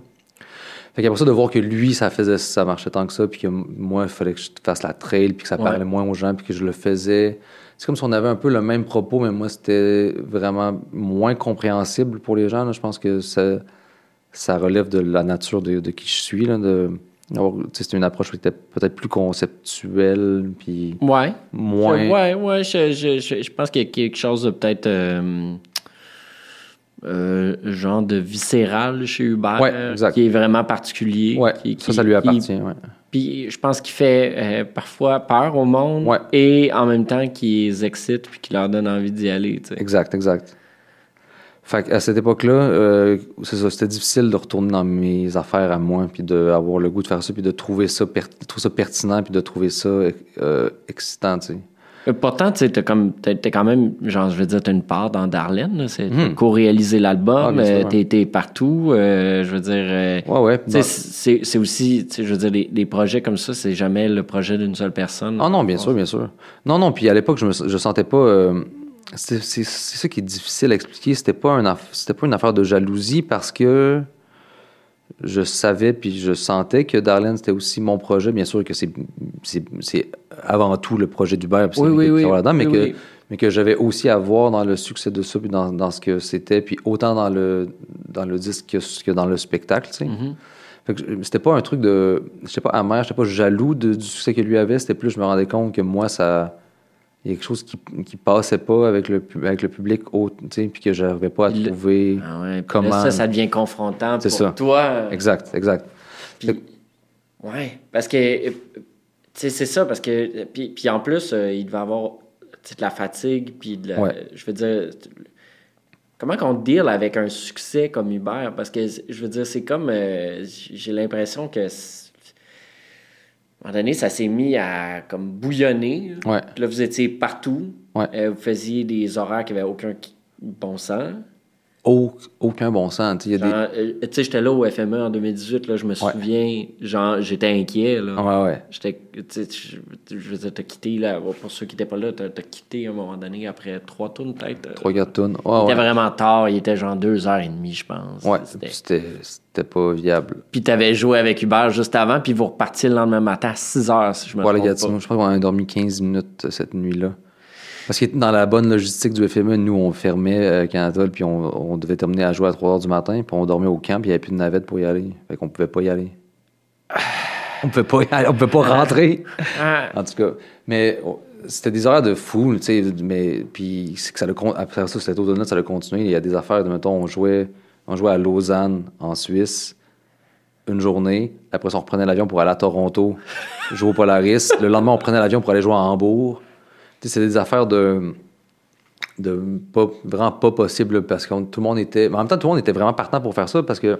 Fait qu'après ça, de voir que lui, ça faisait, ça marchait tant que ça, puis que moi, il fallait que je fasse la trail, puis que ça Ouais. parlait moins aux gens, puis que je le faisais. C'est comme si on avait un peu le même propos, mais moi, c'était vraiment moins compréhensible pour les gens. là. Je pense que ça, ça relève de la nature de, de qui je suis. Là, de, une approche qui était peut-être plus conceptuelle, puis Ouais. moins. Ouais, ouais, je, je, je, je pense qu'il y a quelque chose de peut-être. euh, euh, genre de viscéral chez Hubert, Ouais, exact. qui est vraiment particulier. Ouais, qui- ça, qui- ça lui qui- appartient. ouais. Puis je pense qu'il fait euh, parfois peur au monde et en même temps qu'il les excite puis qu'il leur donne envie d'y aller. tu sais. Exact, exact. Fait qu'à cette époque-là, euh, c'est ça, c'était difficile de retourner dans mes affaires à moi, puis d'avoir le goût de faire ça, puis de trouver ça, per- trouver ça pertinent, puis de trouver ça euh, excitant, tu sais. Pourtant, tu sais, comme, t'as quand même, genre, je veux dire, t'as une part dans Darlene. C'est t'as co-réalisé Ah, l'album, sûr, euh, t'es t'es partout. euh, je veux dire, euh, Ouais, ouais. bah- c'est c'est aussi, je veux dire, les, les projets comme ça, c'est jamais le projet d'une seule personne. Ah non, bien sûr, bien sûr. Non, non, puis à l'époque, je me je sentais pas. euh, c'est c'est- c'est ça qui est difficile à expliquer. C'était pas, un aff- c'était pas une affaire de jalousie parce que je savais puis je sentais que Darlene, c'était aussi mon projet. Bien sûr que c'est avant tout le projet c'est Oui, oui, oui. là-dedans, mais, que, mais que j'avais aussi à voir dans le succès de ça, puis dans, dans ce que c'était, puis autant dans le, dans le disque que, que dans le spectacle, tu sais. Mhm. Je- c'était pas un truc de. J'étais pas amer, j'étais pas jaloux de- du succès que lui avait. C'était plus, je me rendais compte que moi, ça. Il y a quelque chose qui, qui passait pas avec le, avec le public, sais, puis que j'arrivais pas à Le- trouver. Ah ouais, Comment- là, ça, ça devient confrontant pour ça. toi. Exact, exact. Puis, ouais, parce que, tu sais, c'est ça, parce que, puis, puis en plus, euh, il devait avoir, tu sais, de la fatigue, puis de la- Ouais. je veux dire, comment qu'on deal avec un succès comme Hubert? Parce que, je veux dire, c'est comme, euh, j'ai l'impression que, un moment donné, ça s'est mis à, comme, bouillonner. Ouais. Là, vous étiez partout. Ouais. Euh, vous faisiez des horaires qui n'avaient aucun bon sens. Au- aucun bon sens. tu sais, euh, j'étais là au FME en 2018, là, je me Ouais. souviens, genre, j'étais inquiet, là. Ouais, ouais. J'étais, tu sais, je, veux dire, t'as quitté, là, pour ceux qui n'étaient pas là, t'as, t'as quitté à un moment donné après trois tours, peut-être. Trois, quatre tonnes. Il Ouais, était ouais. vraiment tard, il était genre deux heures et demie, je pense. Ouais, C'était- c'était c'était pas viable. Puis t'avais joué avec Hubert juste avant, puis vous repartiez le lendemain matin à 6 heures, si je me Voilà, trompe Gatineau, je crois qu'on a dormi 15 minutes euh, cette nuit-là. Parce que dans la bonne logistique du FME, nous, on fermait euh, Canada, puis on, on devait terminer à jouer à 3 heures du matin, puis on dormait au camp, puis il n'y avait plus de navette pour y aller. Fait qu'on pouvait pas y aller. On pouvait pas y aller, on pouvait pas rentrer. pas. Ah, En tout cas, mais oh, c'était des horaires de fou, tu sais, mais puis c'est que ça le après ça cet automne ça a continué, il y a des affaires de mettons on jouait on jouait à Lausanne en Suisse une journée, après ça on reprenait l'avion pour aller à Toronto, jouer au Polaris, le lendemain on prenait l'avion pour aller jouer à Hambourg. C'est des affaires de de pas vraiment pas possible parce que tout le monde était mais en même temps tout le monde était vraiment partant pour faire ça parce que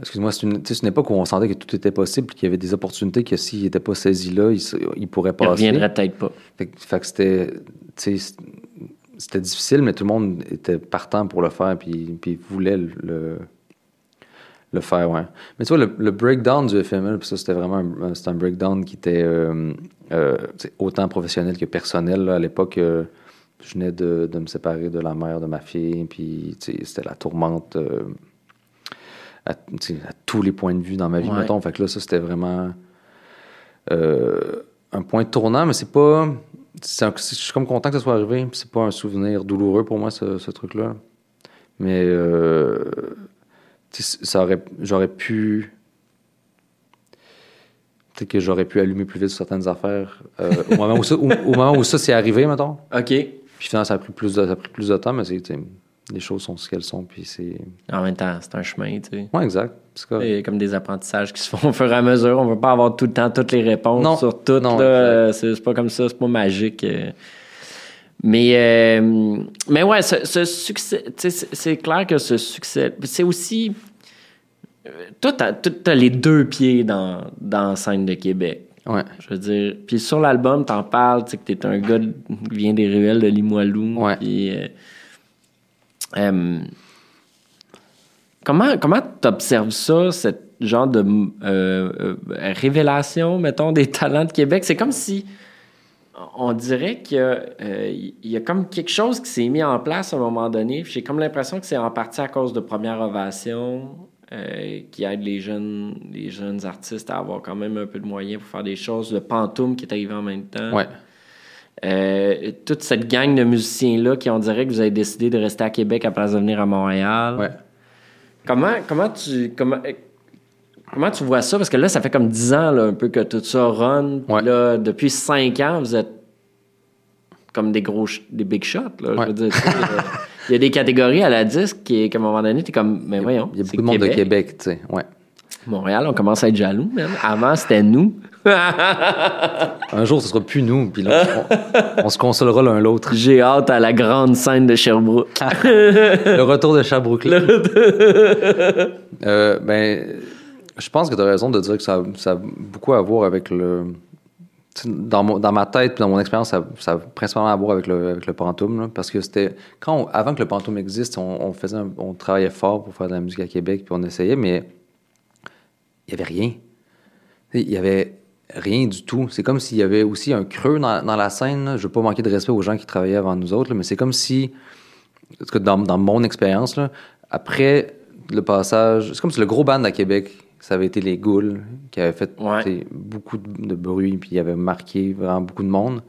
Excuse-moi, c'est une, une époque où on sentait que tout était possible, qu'il y avait des opportunités que s'ils n'étaient pas saisis là, ils, ils pourraient il passer. reviendrait peut-être pas. Fait, que- fait que c'était, c'était difficile, mais tout le monde était partant pour le faire, puis, puis voulait le, le, le faire, ouais. Mais tu vois, le, le breakdown du FML, puis ça, c'était vraiment un, c'était un breakdown qui était euh, euh, autant professionnel que personnel. là. À l'époque, euh, je venais de, de me séparer de la mère de ma fille, puis c'était la tourmente euh, à, tous les points de vue dans ma vie, Ouais. mettons. Fait que là, ça, c'était vraiment un point tournant, mais c'est pas. un- je suis comme content que ça soit arrivé. puis C'est pas un souvenir douloureux pour moi, ce, ce truc-là. Mais ça aurait, j'aurais pu. Peut-être que j'aurais pu allumer plus vite sur certaines affaires euh, au, moment où ça, au, au moment où ça s'est arrivé, mettons. OK. Puis finalement, ça a pris plus de, ça a pris plus de temps, mais c'est, les choses sont ce qu'elles sont. Puis c'est. En même temps, c'est un chemin, tu sais. Ouais, exact. Il y a comme des apprentissages qui se font au fur et à mesure. On ne veut pas avoir tout le temps toutes les réponses Non. sur tout. Non, là. C'est pas comme ça, c'est pas magique. euh. Mais, euh, mais ouais, ce, ce succès, c'est clair que ce succès, c'est aussi. Euh, Toi, t'as t'as les deux pieds dans, dans la scène de Québec. Ouais. Je veux dire, puis sur l'album, t'en parles, tu sais, que t'es un gars de- qui vient des ruelles de Limoilou. Ouais. Puis, euh, euh, comment comment t'observes ça, cette genre de euh, révélation, mettons, des talents de Québec? C'est comme si on dirait qu'il y, y a comme quelque chose qui s'est mis en place à un moment donné. J'ai comme l'impression que c'est en partie à cause de Première Ovation. Euh, qui aide les jeunes, les jeunes artistes à avoir quand même un peu de moyens pour faire des choses. Le Pantoum qui est arrivé en même temps. Ouais. Euh, toute cette gang de musiciens-là qui, on dirait que vous avez décidé de rester à Québec à place de venir à Montréal. Ouais. Comment, comment, tu, comment, comment tu vois ça? Parce que là, ça fait comme 10 ans là, un peu que tout ça run. Puis Ouais. là, depuis 5 ans, vous êtes comme des gros, des big shots. Là, je veux dire, euh, Il y a des catégories à la disque qui, qu'à un moment donné, t'es comme, mais voyons. Il y a beaucoup de monde de Québec, tu sais. Ouais. Montréal, on commence à être jaloux, même. Avant, c'était nous. Un jour, ce sera plus nous, puis là, on, on se consolera l'un l'autre. J'ai hâte à la grande scène de Sherbrooke. Le retour de Sherbrooke. Euh, ben, je pense que tu as raison de dire que ça, ça a beaucoup à voir avec le. Dans, mon- dans ma tête, dans mon expérience, ça, a principalement à voir avec le, avec le pantoum. parce que c'était. Quand avant que le pantoum existe, on, faisait on travaillait fort pour faire de la musique à Québec, puis on essayait, mais il n'y avait rien. Il y avait rien du tout. C'est comme s'il y avait aussi un creux dans, dans la scène. Je ne veux pas manquer de respect aux gens qui travaillaient avant nous autres, mais c'est comme si, dans, dans mon expérience, après le passage, c'est comme si le gros band à Québec, ça avait été les Ghouls, qui avaient fait Ouais. beaucoup de, de bruit, puis il avait marqué vraiment beaucoup de monde.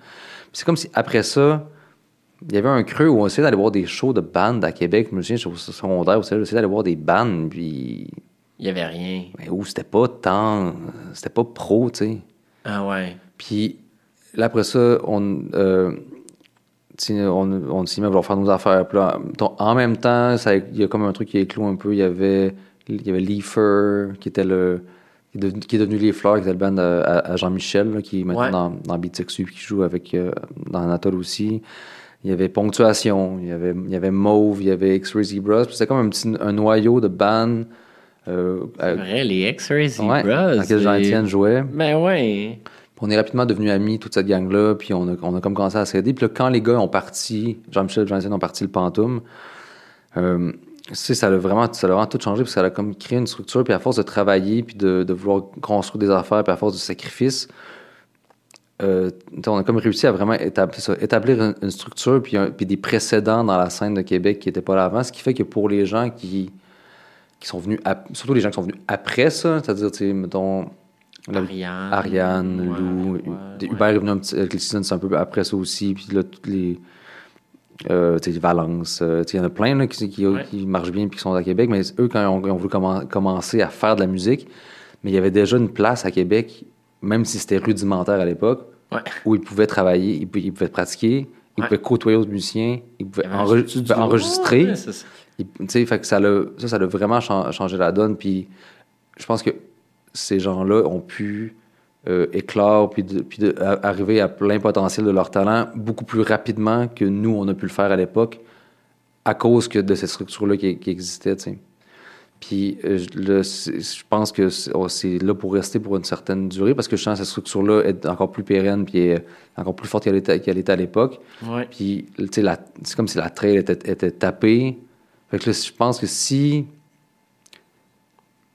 C'est comme si après ça, il y avait un creux où on essayait d'aller voir des shows de bandes à Québec. Je me souviens, au secondaire, on essayait d'aller voir des bandes, puis Il y avait rien. mais où c'était pas tant. C'était pas pro, tu sais. Ah ouais. Puis là, après ça, on, euh, on, on s'y met à vouloir faire nos affaires. Puis là, ton- en même temps, il y a comme un truc qui est clos un peu. Il y avait, il y avait Leafer, qui était le. Qui est devenu, Les Fleurs, qui était le band à, Jean-Michel, qui est maintenant Ouais. dans, dans Beat Sexu, puis qui joue avec, euh, dans Anatole aussi. Il y avait Ponctuation, il y avait, il y avait Mauve, il y avait X-Ray Zebras. Puis c'était comme un petit un noyau de bands. Euh, C'est vrai, les X-Ray ouais, Zebras. dans lequel c'est- Jean-Étienne jouait. Ben ouais. On est rapidement devenus amis, toute cette gang-là, puis on a, on a comme commencé à s'aider. Puis là, quand les gars ont parti, Jean-Michel et Jean-Étienne ont parti le Pantoum, euh, ça a vraiment, ça a vraiment tout changé, parce que ça a comme créé une structure, puis à force de travailler, puis de, de vouloir construire des affaires, puis à force de sacrifice, euh, on a comme réussi à vraiment établir, une, une structure, puis, un- puis des précédents dans la scène de Québec qui n'étaient pas là avant, ce qui fait que pour les gens qui, qui sont venus, ap- surtout les gens qui sont venus après ça, c'est-à-dire, mettons, la- Ariane. Ariane, Ouais, Lou, ouais, des- ouais. Hubert est venu un petit, avec les Seasons un peu après ça aussi, puis là, toutes les. Euh, Valence, euh, il y en a plein là, qui, qui, Ouais. qui marchent bien puis qui sont à Québec, mais eux, quand ils ont, ils voulu commen- commencer à faire de la musique, mais il y avait déjà une place à Québec, même si c'était rudimentaire à l'époque, Ouais. où ils pouvaient travailler, ils, pou- ils pouvaient pratiquer, ils Ouais. pouvaient côtoyer d'autres musiciens, ils pouvaient, enre- ils enregistrer. Ça. Il- Tu sais, fait que ça l'a, ça, ça l'a vraiment chan- changé la donne. Puis je pense que ces gens-là ont pu euh, éclore puis, de- puis de- a- arriver à plein potentiel de leur talent beaucoup plus rapidement que nous, on a pu le faire à l'époque à cause que de cette structure-là qui, qui existait. Puis euh, je- le- c'est- je pense que c'est oh, là pour rester pour une certaine durée parce que je sens que cette structure-là est encore plus pérenne puis est encore plus forte qu'elle était, qu'elle était à l'époque. Ouais. Puis, c'est comme si la trail était, était tapée. Fait que là, je pense que si. Tu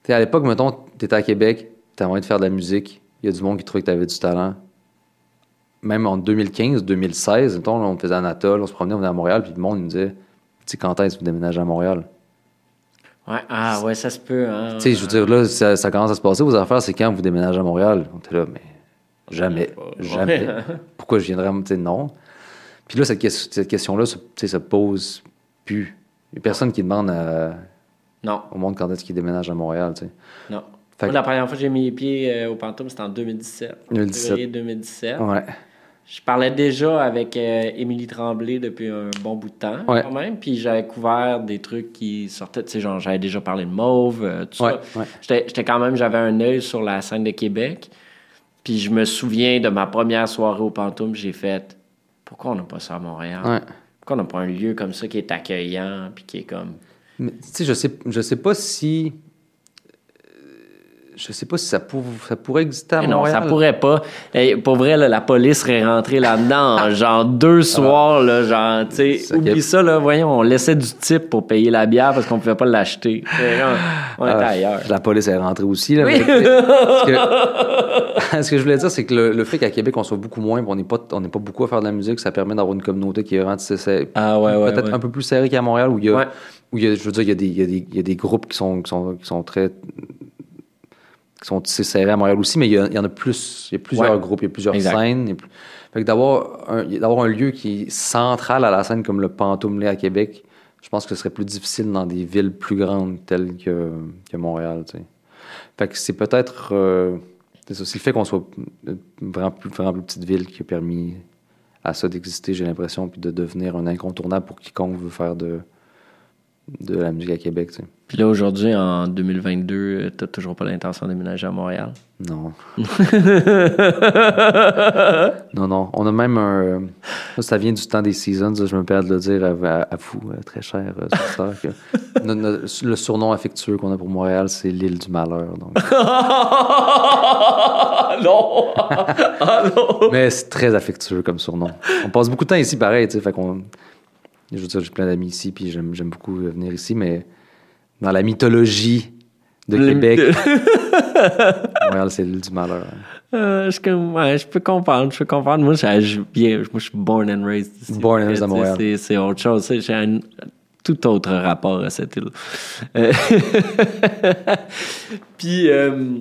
sais, à l'époque, mettons, t'étais à Québec, t'avais envie de faire de la musique, il y a du monde qui trouvait que t'avais du talent. Même en 2015, 2016, mettons, là, on faisait Anatole, on se promenait, on venait à Montréal, puis le monde nous disait, tu sais, quand est-ce que vous déménagez à Montréal? Ouais. Ah ouais, ça se peut. Hein. Tu sais, je veux dire, là, ça, ça commence à se passer, vos affaires, c'est quand vous déménagez à Montréal? On était là, mais jamais, Ouais. jamais. Pourquoi je viendrais, tu sais, non. Puis là, cette, ques- cette question-là, se- tu sais, se pose plus. Il n'y a personne qui demande à- Non, au monde quand est-ce qu'il déménage à Montréal, tu sais. non. Moi, la première fois que j'ai mis les pieds euh, au Pantoum, c'était en 2017. 2017. Février 2017. Ouais. Je parlais déjà avec euh, Émilie Tremblay depuis un bon bout de temps, Ouais. quand même. Puis j'avais couvert des trucs qui sortaient. Tu sais, genre, j'avais déjà parlé de Mauve, euh, tout Ouais, ça. ouais. J'étais j'étais quand même, j'avais un œil sur la scène de Québec. Puis je me souviens de ma première soirée au Pantoum, j'ai fait pourquoi on n'a pas ça à Montréal? Ouais. Pourquoi on n'a pas un lieu comme ça qui est accueillant, puis qui est comme. Tu sais, je sais, je sais pas si. Je sais pas si ça, pour- ça pourrait exister à Mais non, Montréal. ça pourrait pas. Et pour vrai, là, la police serait rentrée là-dedans en genre deux soirs, là, genre, tu sais, C'est oublie ça, là, voyons, on laissait du type pour payer la bière parce qu'on pouvait pas l'acheter. On, on était Ah, ailleurs. La police est rentrée aussi. Là, Oui. mais- parce que, ce que je voulais dire, c'est que le, le fait qu'à Québec, on soit beaucoup moins, on n'est pas, on n'est pas beaucoup à faire de la musique, ça permet d'avoir une communauté qui est vraiment. Ah ouais, ouais, peut-être ouais. un peu plus serrée qu'à Montréal, où il y a, Ouais. où il y a, je veux dire, il y a des, il y a des, il y a des groupes qui sont, qui sont, qui sont très qui sont tissés serrés à Montréal aussi, mais il y, a- il y en a plus. Il y a plusieurs Ouais. groupes, il y a plusieurs Exact. scènes. plus- Fait que d'avoir un, d'avoir un lieu qui est central à la scène comme le Pantoum à Québec, je pense que ce serait plus difficile dans des villes plus grandes telles que, que Montréal. Fait que c'est peut-être. euh, c'est ça, c'est le fait qu'on soit vraiment plus, vraiment plus petite ville qui a permis à ça d'exister, j'ai l'impression, puis de devenir un incontournable pour quiconque veut faire de, de la musique à Québec. tu sais. Puis là, aujourd'hui, en 2022, euh, t'as toujours pas l'intention de déménager à Montréal? Non. non, non. On a même un. ça, vient du temps des seasons. Je me permets de le dire à, vous, euh, très cher euh, que le surnom affectueux qu'on a pour Montréal, c'est l'île du malheur. donc. non! ah non! Mais c'est très affectueux comme surnom. On passe beaucoup de temps ici, pareil. tu sais, Fait qu'on. Je veux dire, j'ai plein d'amis ici, puis j'aime j'aime beaucoup venir ici, mais dans la mythologie de Le- Québec, Montréal, c'est l'île du malheur. Euh, je, ouais, peux comprendre, je peux comprendre. Moi, je, bien, moi, je suis born and raised ici. Born and raised à Montréal. C'est, c'est autre chose. J'ai un tout autre rapport à cette île. Euh, puis, euh,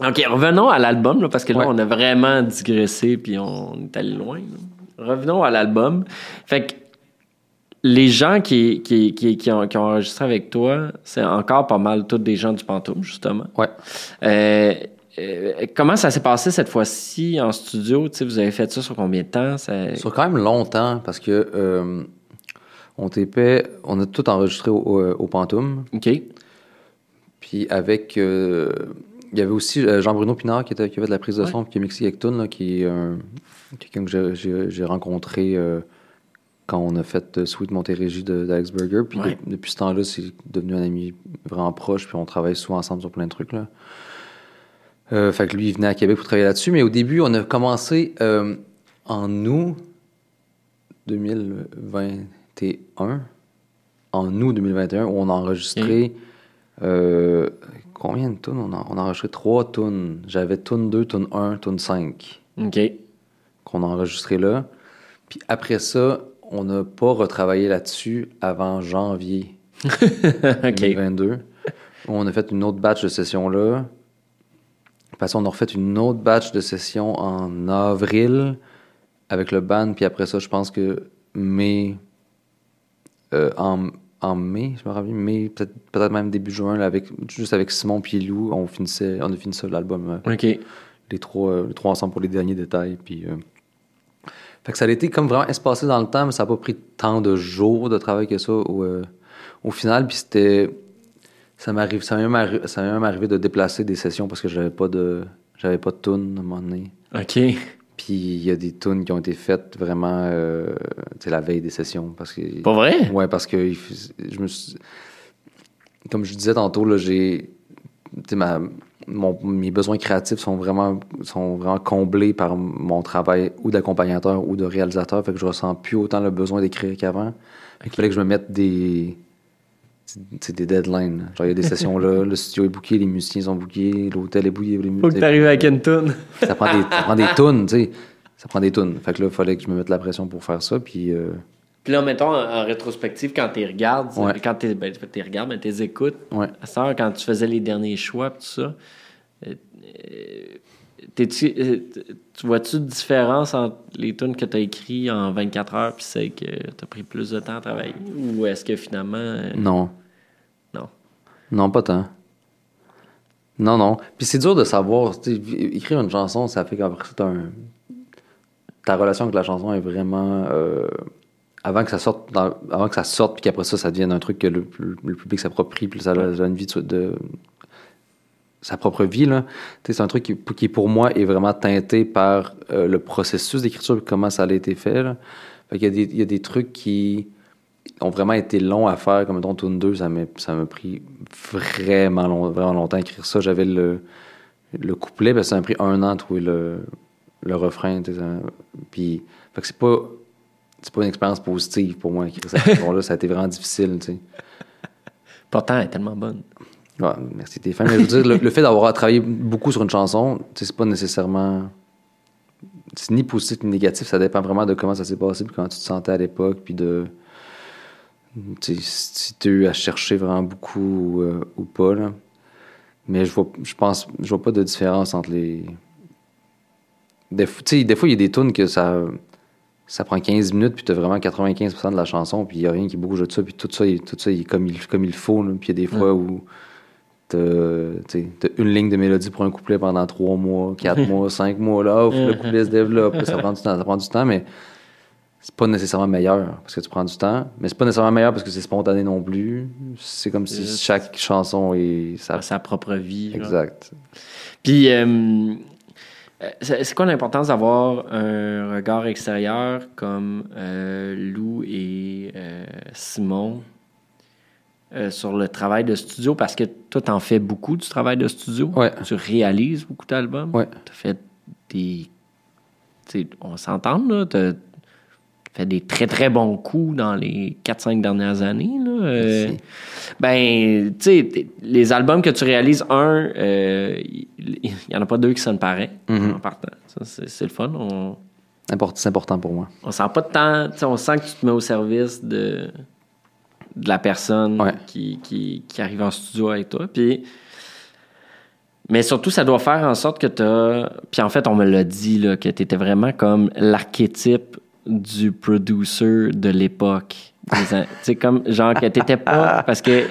OK, revenons à l'album, là, parce que là, Ouais. on a vraiment digressé, puis on est allé loin. là. Revenons à l'album. Fait que les gens qui, qui, qui, qui ont, qui ont enregistré avec toi, c'est encore pas mal tous des gens du Pantoum, justement. Ouais. Euh, euh, comment ça s'est passé cette fois-ci en studio? Vous avez fait ça sur combien de temps? Ça... Sur quand même longtemps, parce que euh, on t'épait, on a tout enregistré au, au, au Pantoum. OK. Puis avec. il y avait aussi Jean-Bruno Pinard qui, était, qui avait de la prise de son, puis qui là, qui est un- quelqu'un que j'ai- rencontré quand on a fait euh, Sweet Montérégie de- d'Alex Burger. Puis Ouais. de- depuis ce temps-là, c'est devenu un ami vraiment proche, puis on travaille souvent ensemble sur plein de trucs. Là. Euh, fait que lui, il venait à Québec pour travailler là-dessus. Mais au début, on a commencé euh, en août 2021. En août 2021, où on a enregistré. euh, combien de tunes on a, on a enregistré trois tunes. J'avais tune 2, tune 1, tune 5 OK. qu'on a enregistré là. Puis après ça, on n'a pas retravaillé là-dessus avant janvier OK. 2022. On a fait une autre batch de sessions là. Parce qu'on a refait une autre batch de sessions en avril avec le band. Puis après ça, je pense que mai. euh, en, en mai, je me rappelle, mai, peut-être peut même début juin, là, avec, juste avec Simon puis Lou, on, finissait, on a fini ça, l'album. euh, OK. les trois, euh, les trois ensemble pour les derniers détails. Puis, euh, Fait que ça a été comme vraiment espacé dans le temps, mais ça n'a pas pris tant de jours de travail que ça au, euh, au final. Puis c'était. Ça m'arrive, ça m'est même, arri- arrivé de déplacer des sessions parce que j'avais pas de. J'avais pas de tunes à un moment donné. OK. Puis il y a des tunes qui ont été faites vraiment euh, la veille des sessions. Parce que, Pas vrai? Ouais, parce que je me suis- Comme je disais tantôt, là, j'ai. Ma- mon- mes besoins créatifs sont vraiment, sont vraiment comblés par mon travail ou d'accompagnateur ou de réalisateur. Fait que je ressens plus autant le besoin d'écrire qu'avant. Qu'il fallait que je me mette des. des deadlines. Genre, il y a des sessions là, le studio est booké, les musiciens sont bookés, l'hôtel est booké. les Faut que t'arrives avec une toune. ça prend des, ça prend des tunes, tu sais. Ça prend des tunes. Fait que là, il fallait que je me mette la pression pour faire ça. Puis, euh, Puis là, mettons, en, rétrospective, quand tu regardes, Ouais. quand tu ben, t'es regardes, mais t'es écoutes, ouais. à cette heure, quand tu faisais les derniers choix, tout ça, euh, euh, t'es-tu, euh, tu vois-tu de différence entre les tunes que tu as écrites en 24 heures puis celles que tu as pris plus de temps à travailler? Ou est-ce que finalement. euh, Non. Non. Non, pas tant. Non, non. Puis c'est dur de savoir. tu Écrire une chanson, ça fait qu'après ça, t'as un... ta relation avec la chanson est vraiment. Avant que ça sorte, dans- avant que ça sorte, puis qu'après ça, ça devienne un truc que le, le- le public s'approprie, puis ça ça a une vie de, de- sa propre vie là. C'est un truc qui, qui pour moi est vraiment teinté par euh, le processus d'écriture, comment ça a été fait. Là. Fait qu'il y a des, il y a des trucs qui ont vraiment été longs à faire, comme mettons Tune 2, ça m'a pris vraiment, long- vraiment longtemps à écrire ça. J'avais le, le couplet, ben, ça m'a pris un an à trouver le, le refrain. Puis, fait que c'est pas, c'est pas une expérience positive pour moi, écrire cette chanson-là. Ça a été vraiment difficile, tu sais. Pourtant, elle est tellement bonne. Ouais, merci, fin. Mais je veux dire, le, le fait d'avoir travaillé beaucoup sur une chanson, c'est pas nécessairement. C'est ni positif ni négatif, ça dépend vraiment de comment ça s'est passé, puis comment tu te sentais à l'époque, puis de. Si tu as eu à chercher vraiment beaucoup euh, ou pas, là. Mais je vois, je pense, je vois pas de différence entre les. Des, des fois, il y a des tunes que ça. Ça prend 15 minutes, puis tu as vraiment 95% de la chanson, puis il n'y a rien qui bouge de ça, puis tout ça, il, tout ça il est comme il, comme il faut. là. Puis il y a des fois où t'as t'as une ligne de mélodie pour un couplet pendant 3 mois, 4 mois, 5 mois, là, ouf, le couplet se développe, là, ça prend du temps, ça prend du temps, mais c'est pas nécessairement meilleur parce que tu prends du temps, mais c'est pas nécessairement meilleur parce que c'est spontané non plus. C'est comme si chaque chanson est. Sa propre vie. genre. Exact. Puis, euh, c'est c'est quoi l'importance d'avoir un regard extérieur comme euh, Lou et euh, Simon euh, sur le travail de studio? Parce que toi, t'en fais beaucoup du travail de studio. Ouais. Tu réalises beaucoup d'albums. Ouais. T'as fait des... on s'entend, là. Fait des très, très bons coups dans les 4-5 dernières années, là. Euh, ben, tu sais, les albums que tu réalises, un, euh, il n'y en a pas deux qui sonnent pareil Mhm. en partant. C'est, le fun. On, C'est important pour moi. on sent pas de temps. On sent que tu te mets au service de, de la personne Ouais. qui, qui, qui arrive en studio avec toi. Puis, mais surtout, ça doit faire en sorte que tu as. Puis en fait, on me l'a dit, là, que tu étais vraiment comme l'archétype du producer de l'époque. Sais, comme genre que tu pas. Parce que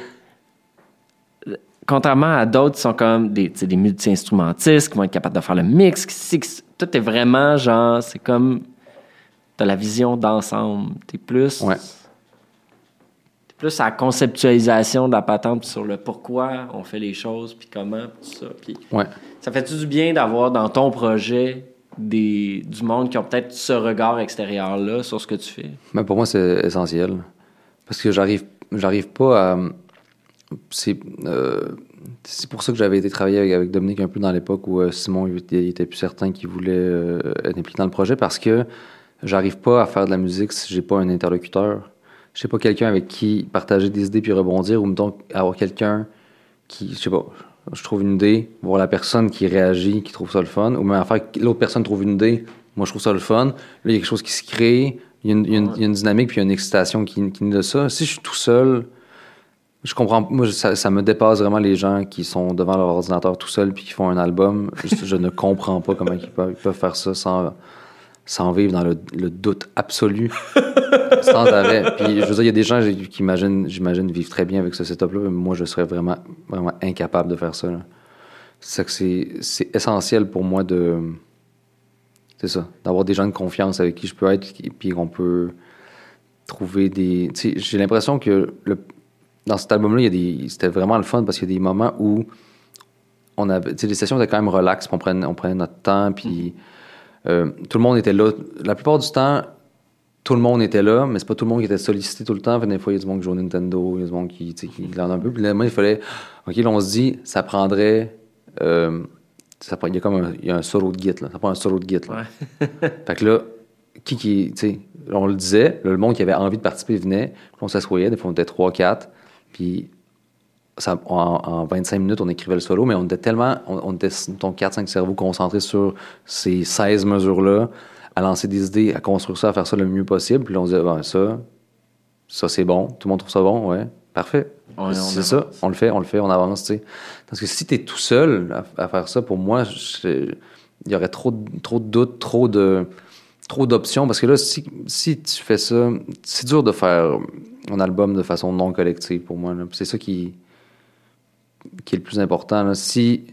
contrairement à d'autres qui sont comme des, multi-instrumentistes qui vont être capables de faire le mix, qui- toi, t'es vraiment genre, c'est comme, t'as la vision d'ensemble. T'es plus, Ouais. t'es plus à la conceptualisation de la patente sur le pourquoi on fait les choses, puis comment, puis tout ça. Ouais. ça fait-tu du bien d'avoir dans ton projet des, du monde qui ont peut-être ce regard extérieur-là sur ce que tu fais? Mais pour moi, c'est essentiel. Parce que j'arrive, j'arrive pas à. C'est, euh, c'est pour ça que j'avais été travailler avec, avec Dominique un peu dans l'époque où euh, Simon était plus certain qu'il voulait euh, être impliqué dans le projet parce que j'arrive pas à faire de la musique si j'ai pas un interlocuteur. Je sais pas quelqu'un avec qui partager des idées puis rebondir ou mettons avoir quelqu'un qui, je sais pas, je trouve une idée, voir la personne qui réagit, qui trouve ça le fun, ou même à faire que l'autre personne trouve une idée, moi je trouve ça le fun. Là, il y a quelque chose qui se crée, il y a une, il y a une- il y a une dynamique puis il y a une excitation qui, qui naît de ça. Si je suis tout seul, je comprends, moi ça, ça me dépasse vraiment les gens qui sont devant leur ordinateur tout seul puis qui font un album. Je, je ne comprends pas comment ils peuvent, ils peuvent faire ça sans, sans vivre dans le, le doute absolu, sans arrêt. Puis je veux dire, il y a des gens qui imaginent, j'imagine, vivent très bien avec ce setup-là, mais moi je serais vraiment, vraiment incapable de faire ça. C'est que c'est, essentiel pour moi de. C'est ça, d'avoir des gens de confiance avec qui je peux être, et puis qu'on peut trouver des. Tu sais, j'ai l'impression que le, dans cet album-là, des, c'était vraiment le fun parce qu'il y a des moments où on avait, tu sais, les sessions étaient quand même relax, on prenait, on prenait notre temps, puis euh, tout le monde était là. La plupart du temps, tout le monde était là, mais c'est pas tout le monde qui était sollicité tout le temps. Fait des fois, il y a du monde qui joue au Nintendo, il y a du monde qui, qui glande un peu. Puis là, moi, il fallait, OK, là, on se dit, ça prendrait, euh, ça prend- il y a comme un, il y a un solo de git, là. Ça prend un solo de git, là. Fait que là, qui qui, tu sais, on le disait, le monde qui avait envie de participer venait, puis on s'assoyait, des fois on était 3-4, puis ça, en, en 25 minutes, on écrivait le solo, mais on était tellement, on, on était, mettons, 4-5 cerveaux concentrés sur ces 16 mesures-là, à lancer des idées, à construire ça, à faire ça le mieux possible, puis là, on disait, ben, ça, ça c'est bon, tout le monde trouve ça bon, ouais, parfait. Ouais, c'est ça, on le fait, on le fait, on avance, tu sais. Parce que si tu es tout seul à, à faire ça, pour moi, il y aurait trop, de- trop de doutes, trop de trop d'options. Parce que là, si, si tu fais ça, c'est dur de faire un album de façon non collective pour moi. C'est ça qui, qui est le plus important. là. Si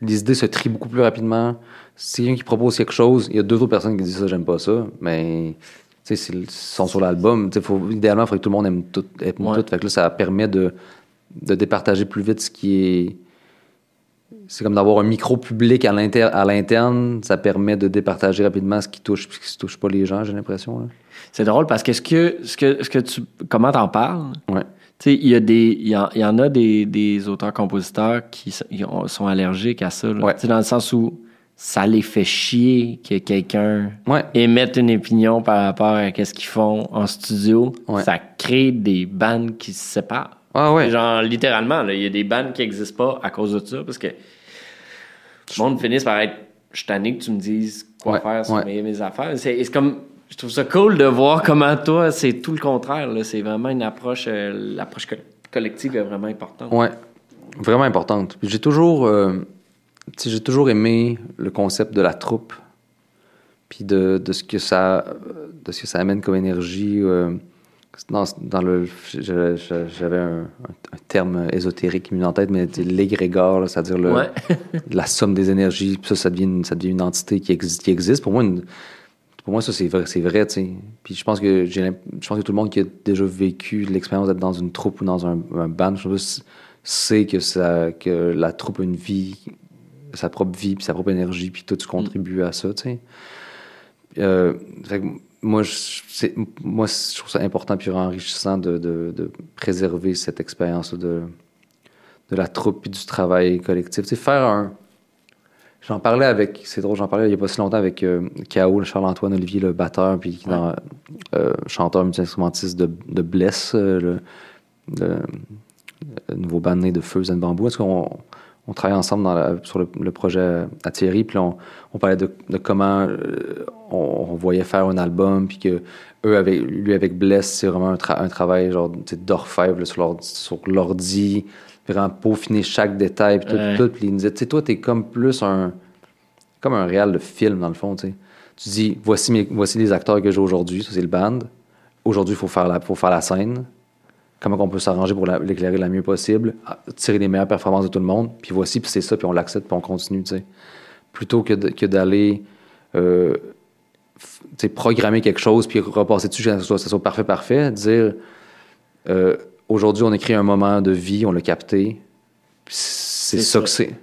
les idées se trient beaucoup plus rapidement, si quelqu'un qui propose quelque chose, il y a deux autres personnes qui disent ça, j'aime pas ça, mais ils sont sur l'album. Idéalement, il faudrait que tout le monde aime tout. Aime Ouais. tout. Fait que là, ça permet de, de départager plus vite ce qui est c'est comme d'avoir un micro public à l'inter- à l'interne, ça permet de départager rapidement ce qui touche ce qui touche pas les gens, j'ai l'impression. C'est drôle parce que ce que, ce que, ce que tu. Comment t'en parles? Ouais. Il y, a des- il y, y en a des, des auteurs-compositeurs qui sont, allergiques à ça. là. Ouais. Dans le sens où ça les fait chier que quelqu'un Ouais. émette une opinion par rapport à ce qu'ils font en studio. Ouais. Ça crée des bandes qui se séparent. Ah ouais. Genre, littéralement, il y a des bandes qui n'existent pas à cause de ça parce que le monde finit par être. Je suis tanné que tu me dises quoi faire sur mes, mes affaires. C'est comme. Je trouve ça cool de voir comment toi, c'est tout le contraire. C'est vraiment une approche. euh, L'approche co- collective est vraiment importante. Ouais, vraiment importante. J'ai toujours, euh, j'ai toujours aimé le concept de la troupe, puis de, de ce que ça, de ce que ça amène comme énergie. euh, dans, dans le, j'avais un, terme ésotérique qui me en tête, mais sais, l'égrégore, c'est-à-dire le, Ouais. la somme des énergies. Puis ça, ça devient une, ça devient une entité qui existe. Qui existe. Pour moi, une- pour moi, ça, c'est vrai, c'est vrai, tu sais. Puis je pense que j'ai je pense que tout le monde qui a déjà vécu l'expérience d'être dans une troupe ou dans un, un band, je pense, sait que ça, que la troupe a une vie, sa propre vie, puis sa propre énergie, puis toi, tu contribues à ça, tu sais. Euh, fait que moi, je, moi, je trouve ça important puis enrichissant de, de, de préserver cette expérience de, de la troupe puis du travail collectif. Tu sais, faire un. J'en parlais avec. C'est drôle, j'en parlais il n'y a pas si longtemps avec euh, K.O., le Charles-Antoine Olivier, le batteur, puis dans, euh, chanteur multi-instrumentiste de, de Bless, euh, le, le- le nouveau band de Feu and Bamboo. Est-ce qu'on on travaille ensemble dans la- sur le, le projet à Thierry, puis on, on parlait de, de comment euh, on, on voyait faire un album, puis que eux, avec, lui avec Bless, c'est vraiment un, tra- un travail genre d'orfèvre sur l'ordi, vraiment peaufiner chaque détail, puis tout, Ouais. tout, puis il nous disait, tu sais, toi, t'es comme plus un, comme un réal de film, dans le fond, tu sais. Tu dis, voici, mes, voici les acteurs que j'ai aujourd'hui, ça c'est le band. Aujourd'hui, il faut faire la, faut faire la scène. Comment on peut s'arranger pour la- l'éclairer la mieux possible, tirer les meilleures performances de tout le monde, puis voici, puis c'est ça, puis on l'accepte, puis on continue, tu sais. Plutôt que d'aller euh, programmer quelque chose, puis repasser dessus, que ça soit, ça soit parfait, parfait, dire euh, aujourd'hui, on écrit un moment de vie, on l'a capté, puis c'est ça, ça. que c'est.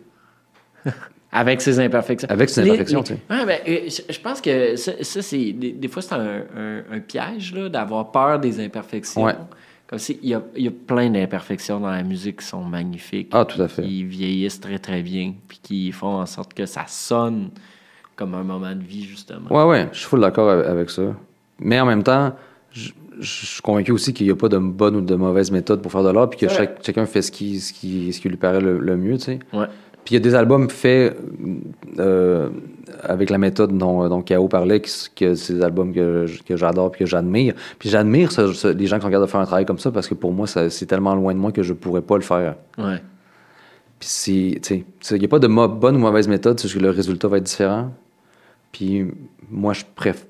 Avec ses imperfections. Avec ses imperfections, tu sais. Ouais, ben, je je pense que ça, ça, c'est. Des, des fois, c'est un, un- un piège, là, d'avoir peur des imperfections. Ouais. Comme si, il y a, il y a plein d'imperfections dans la musique qui sont magnifiques. Ah, tout à fait. Qui vieillissent très, très bien. Puis qui font en sorte que ça sonne comme un moment de vie, justement. Ouais, ouais, je suis full d'accord avec- ça. Mais en même temps, je je suis convaincu aussi qu'il n'y a pas de bonne ou de mauvaise méthode pour faire de l'art, puis que Ouais. chaque- chacun fait ce qui, ce, qui, ce qui lui paraît le, le mieux, tu sais. Ouais. Puis il y a des albums faits euh, avec la méthode dont, dont K.O. parlait, que c'est des albums que, que j'adore puis que j'admire. Puis j'admire ce- ce- les gens qui sont capables de faire un travail comme ça parce que pour moi, c'est tellement loin de moi que je pourrais pas le faire. Ouais. Puis c'est, tu sais, il n'y a pas de bonne ou mauvaise méthode, c'est juste que le résultat va être différent. Puis moi, je préfère.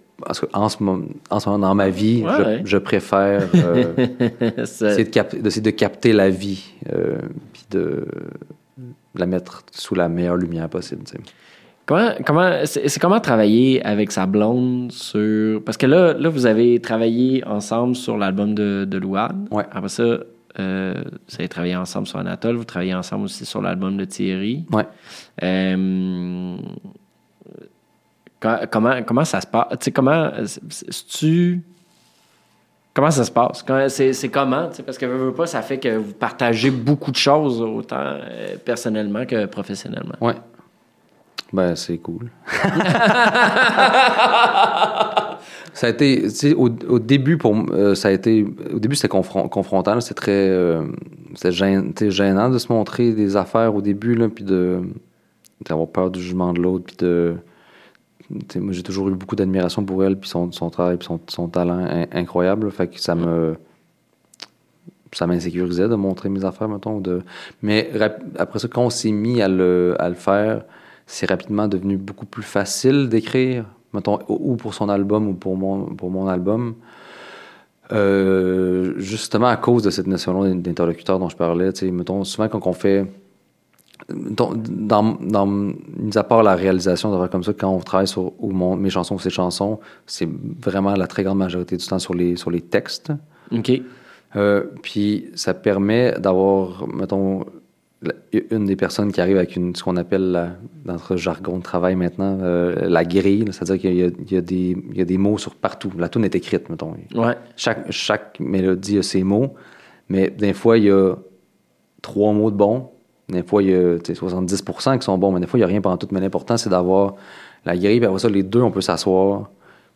En ce, moment, en ce moment, dans ma vie, Ouais, je, ouais. je préfère euh, essayer, de cap- de capter la vie, euh, puis de la mettre sous la meilleure lumière possible. tu. Comment, comment, c'est, comment travailler avec sa blonde sur. Parce que là, là vous avez travaillé ensemble sur l'album de, de Louane. Ouais. Après ça, euh, vous avez travaillé ensemble sur Anatole. Vous travaillez ensemble aussi sur l'album de Thierry. Ouais. Euh, comment, comment ça se passe? Tu sais, comment. tu Comment ça se passe? C'est, comment? Parce que veux, veux pas, ça fait que vous partagez beaucoup de choses, autant euh, personnellement que professionnellement. Ouais. Ben, c'est cool. ça a été, au, au début, pour euh, ça a été, au début, c'était confron- confrontant, c'était très, euh, gênant de se montrer des affaires au début, là, puis de, d'avoir peur du jugement de l'autre, puis de, j'ai toujours eu beaucoup d'admiration pour elle, puis son, travail, puis son, talent in- incroyable, fait que ça me, ça m'insécurisait de montrer mes affaires, mettons. De... Mais après ça, quand on s'est mis à le, à le faire, c'est rapidement devenu beaucoup plus facile d'écrire, mettons, ou ou pour son album ou pour mon, pour mon album. Euh, justement à cause de cette notion-là d'interlocuteur dont je parlais, mettons, souvent quand on fait. Dans, dans, dans- mis à part la réalisation d'affaires comme ça, quand on travaille sur ou mon- mes chansons ou ses chansons, c'est vraiment la très grande majorité du temps sur les, sur les textes. OK. Euh, puis ça permet d'avoir, mettons, une des personnes qui arrive avec une, ce qu'on appelle, la- dans notre jargon de travail maintenant, euh, la grille. C'est-à-dire qu'il y y, y a des mots sur partout. La tune est écrite, mettons. Ouais. Chaque, chaque mélodie a ses mots, mais des fois, il y a trois mots de bons. Des fois, il y a tu sais, 70% qui sont bons, mais des fois, il n'y a rien pendant tout. Mais l'important, c'est d'avoir la grille, puis après ça, les deux, on peut s'asseoir,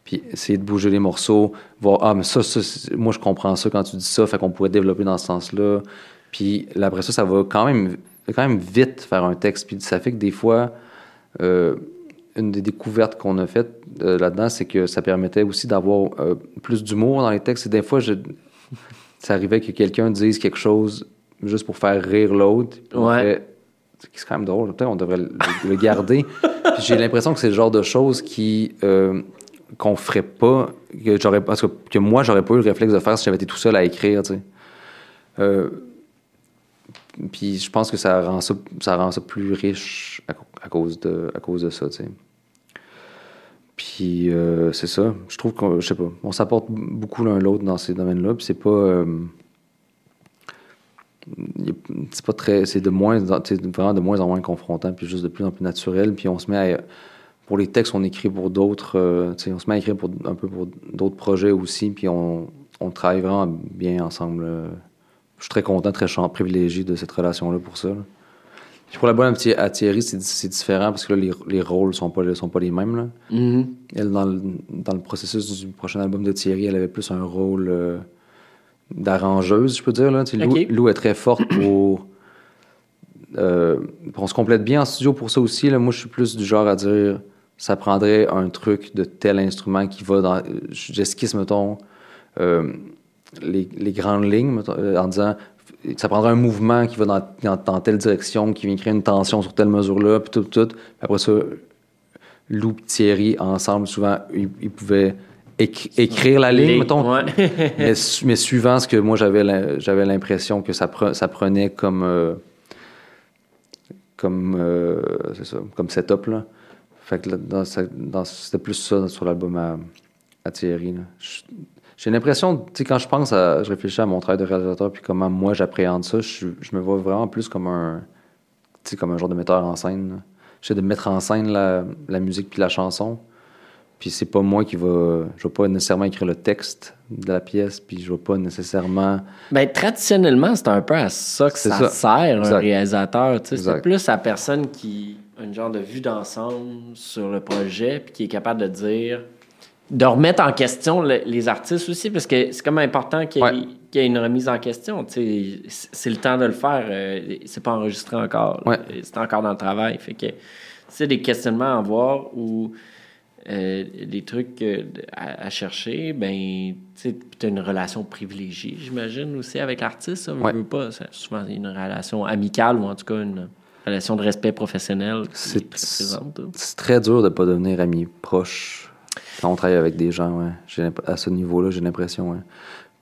puis essayer de bouger les morceaux, voir, ah, mais ça, ça moi, je comprends ça quand tu dis ça, fait qu'on pourrait développer dans ce sens-là. Puis après ça, ça va quand même, quand même vite faire un texte. Puis ça fait que des fois, euh, une des découvertes qu'on a faites euh, là-dedans, c'est que ça permettait aussi d'avoir euh, plus d'humour dans les textes. Et des fois, ça arrivait que quelqu'un dise quelque chose juste pour faire rire l'autre. Ouais. C'est quand même drôle. Peut-être on devrait le, le garder. J'ai l'impression que c'est le genre de choses qui euh, qu'on ferait pas, que j'aurais parce que, que moi j'aurais pas eu le réflexe de faire si j'avais été tout seul à écrire. Tu sais. Euh, puis je pense que ça rend ça, ça rend ça plus riche à, cause de à cause de ça. Tu sais. Puis euh, c'est ça. Je trouve qu'on, je sais pas, on s'apporte beaucoup l'un l'autre dans ces domaines-là. Puis c'est pas, euh, c'est pas très, c'est de moins, vraiment de moins en moins confrontant, puis juste de plus en plus naturel. Puis on se met à, pour les textes, on écrit pour d'autres, euh, on se met à écrire pour un peu pour d'autres projets aussi. Puis on, on travaille vraiment bien ensemble. euh. Je suis très content, très privilégié de cette relation-là pour ça. là. Puis pour la bonne à Thi- à Thierry, c'est différent parce que là, les, les rôles sont pas, sont pas les mêmes. Là. Mhm. Elle, dans le, dans le processus du prochain album de Thierry, elle avait plus un rôle euh, d'arrangeuse, je peux dire. Là. Tu sais, Lou, est très forte pour. euh, on se complète bien en studio pour ça aussi. Là. Moi, je suis plus du genre à dire ça prendrait un truc de tel instrument qui va dans. J'esquisse, mettons, euh, les, les grandes lignes, mettons, euh, en disant ça prendrait un mouvement qui va dans, dans, dans telle direction, qui vient créer une tension sur telle mesure-là, puis tout, tout. Puis après ça, Lou et Thierry, ensemble, souvent, ils, ils pouvaient écrire la ligne, mettons. ouais. mais, su- mais suivant ce que moi, j'avais l'im- j'avais l'impression que ça, pre- ça prenait comme... euh, comme, euh, ça, comme setup, là. Fait que c'était plus ça sur l'album à, à Thierry, J'ai l'impression, tu sais, quand je pense à, je réfléchis à mon travail de réalisateur puis comment moi j'appréhende ça, je, je me vois vraiment plus comme un, tu sais, comme un genre de metteur en scène. J'essaie de mettre en scène la, la musique puis la chanson. Puis c'est pas moi qui va, je vais pas nécessairement écrire le texte de la pièce, puis je vais pas nécessairement. Ben, traditionnellement, c'est un peu à ça que ça, ça. sert, Exact. un réalisateur. tu sais. C'est plus la personne qui a une genre de vue d'ensemble sur le projet, puis qui est capable de dire, de remettre en question le- les artistes aussi, parce que c'est comme important qu'il y, ait- Ouais. qu'il y ait une remise en question. tu sais. C'est le temps de le faire. euh, C'est pas enregistré encore. Ouais. C'est encore dans le travail. Fait que c'est des questionnements à voir ou euh, des trucs euh, à, à chercher, ben, tu as une relation privilégiée, j'imagine, aussi avec l'artiste. Ça, veut- Ouais. veut pas. C'est souvent une relation amicale ou en tout cas une relation de respect professionnel C'est- là. C'est très dur de pas devenir ami proche quand on travaille avec des gens, ouais. À ce niveau-là, j'ai l'impression, ouais.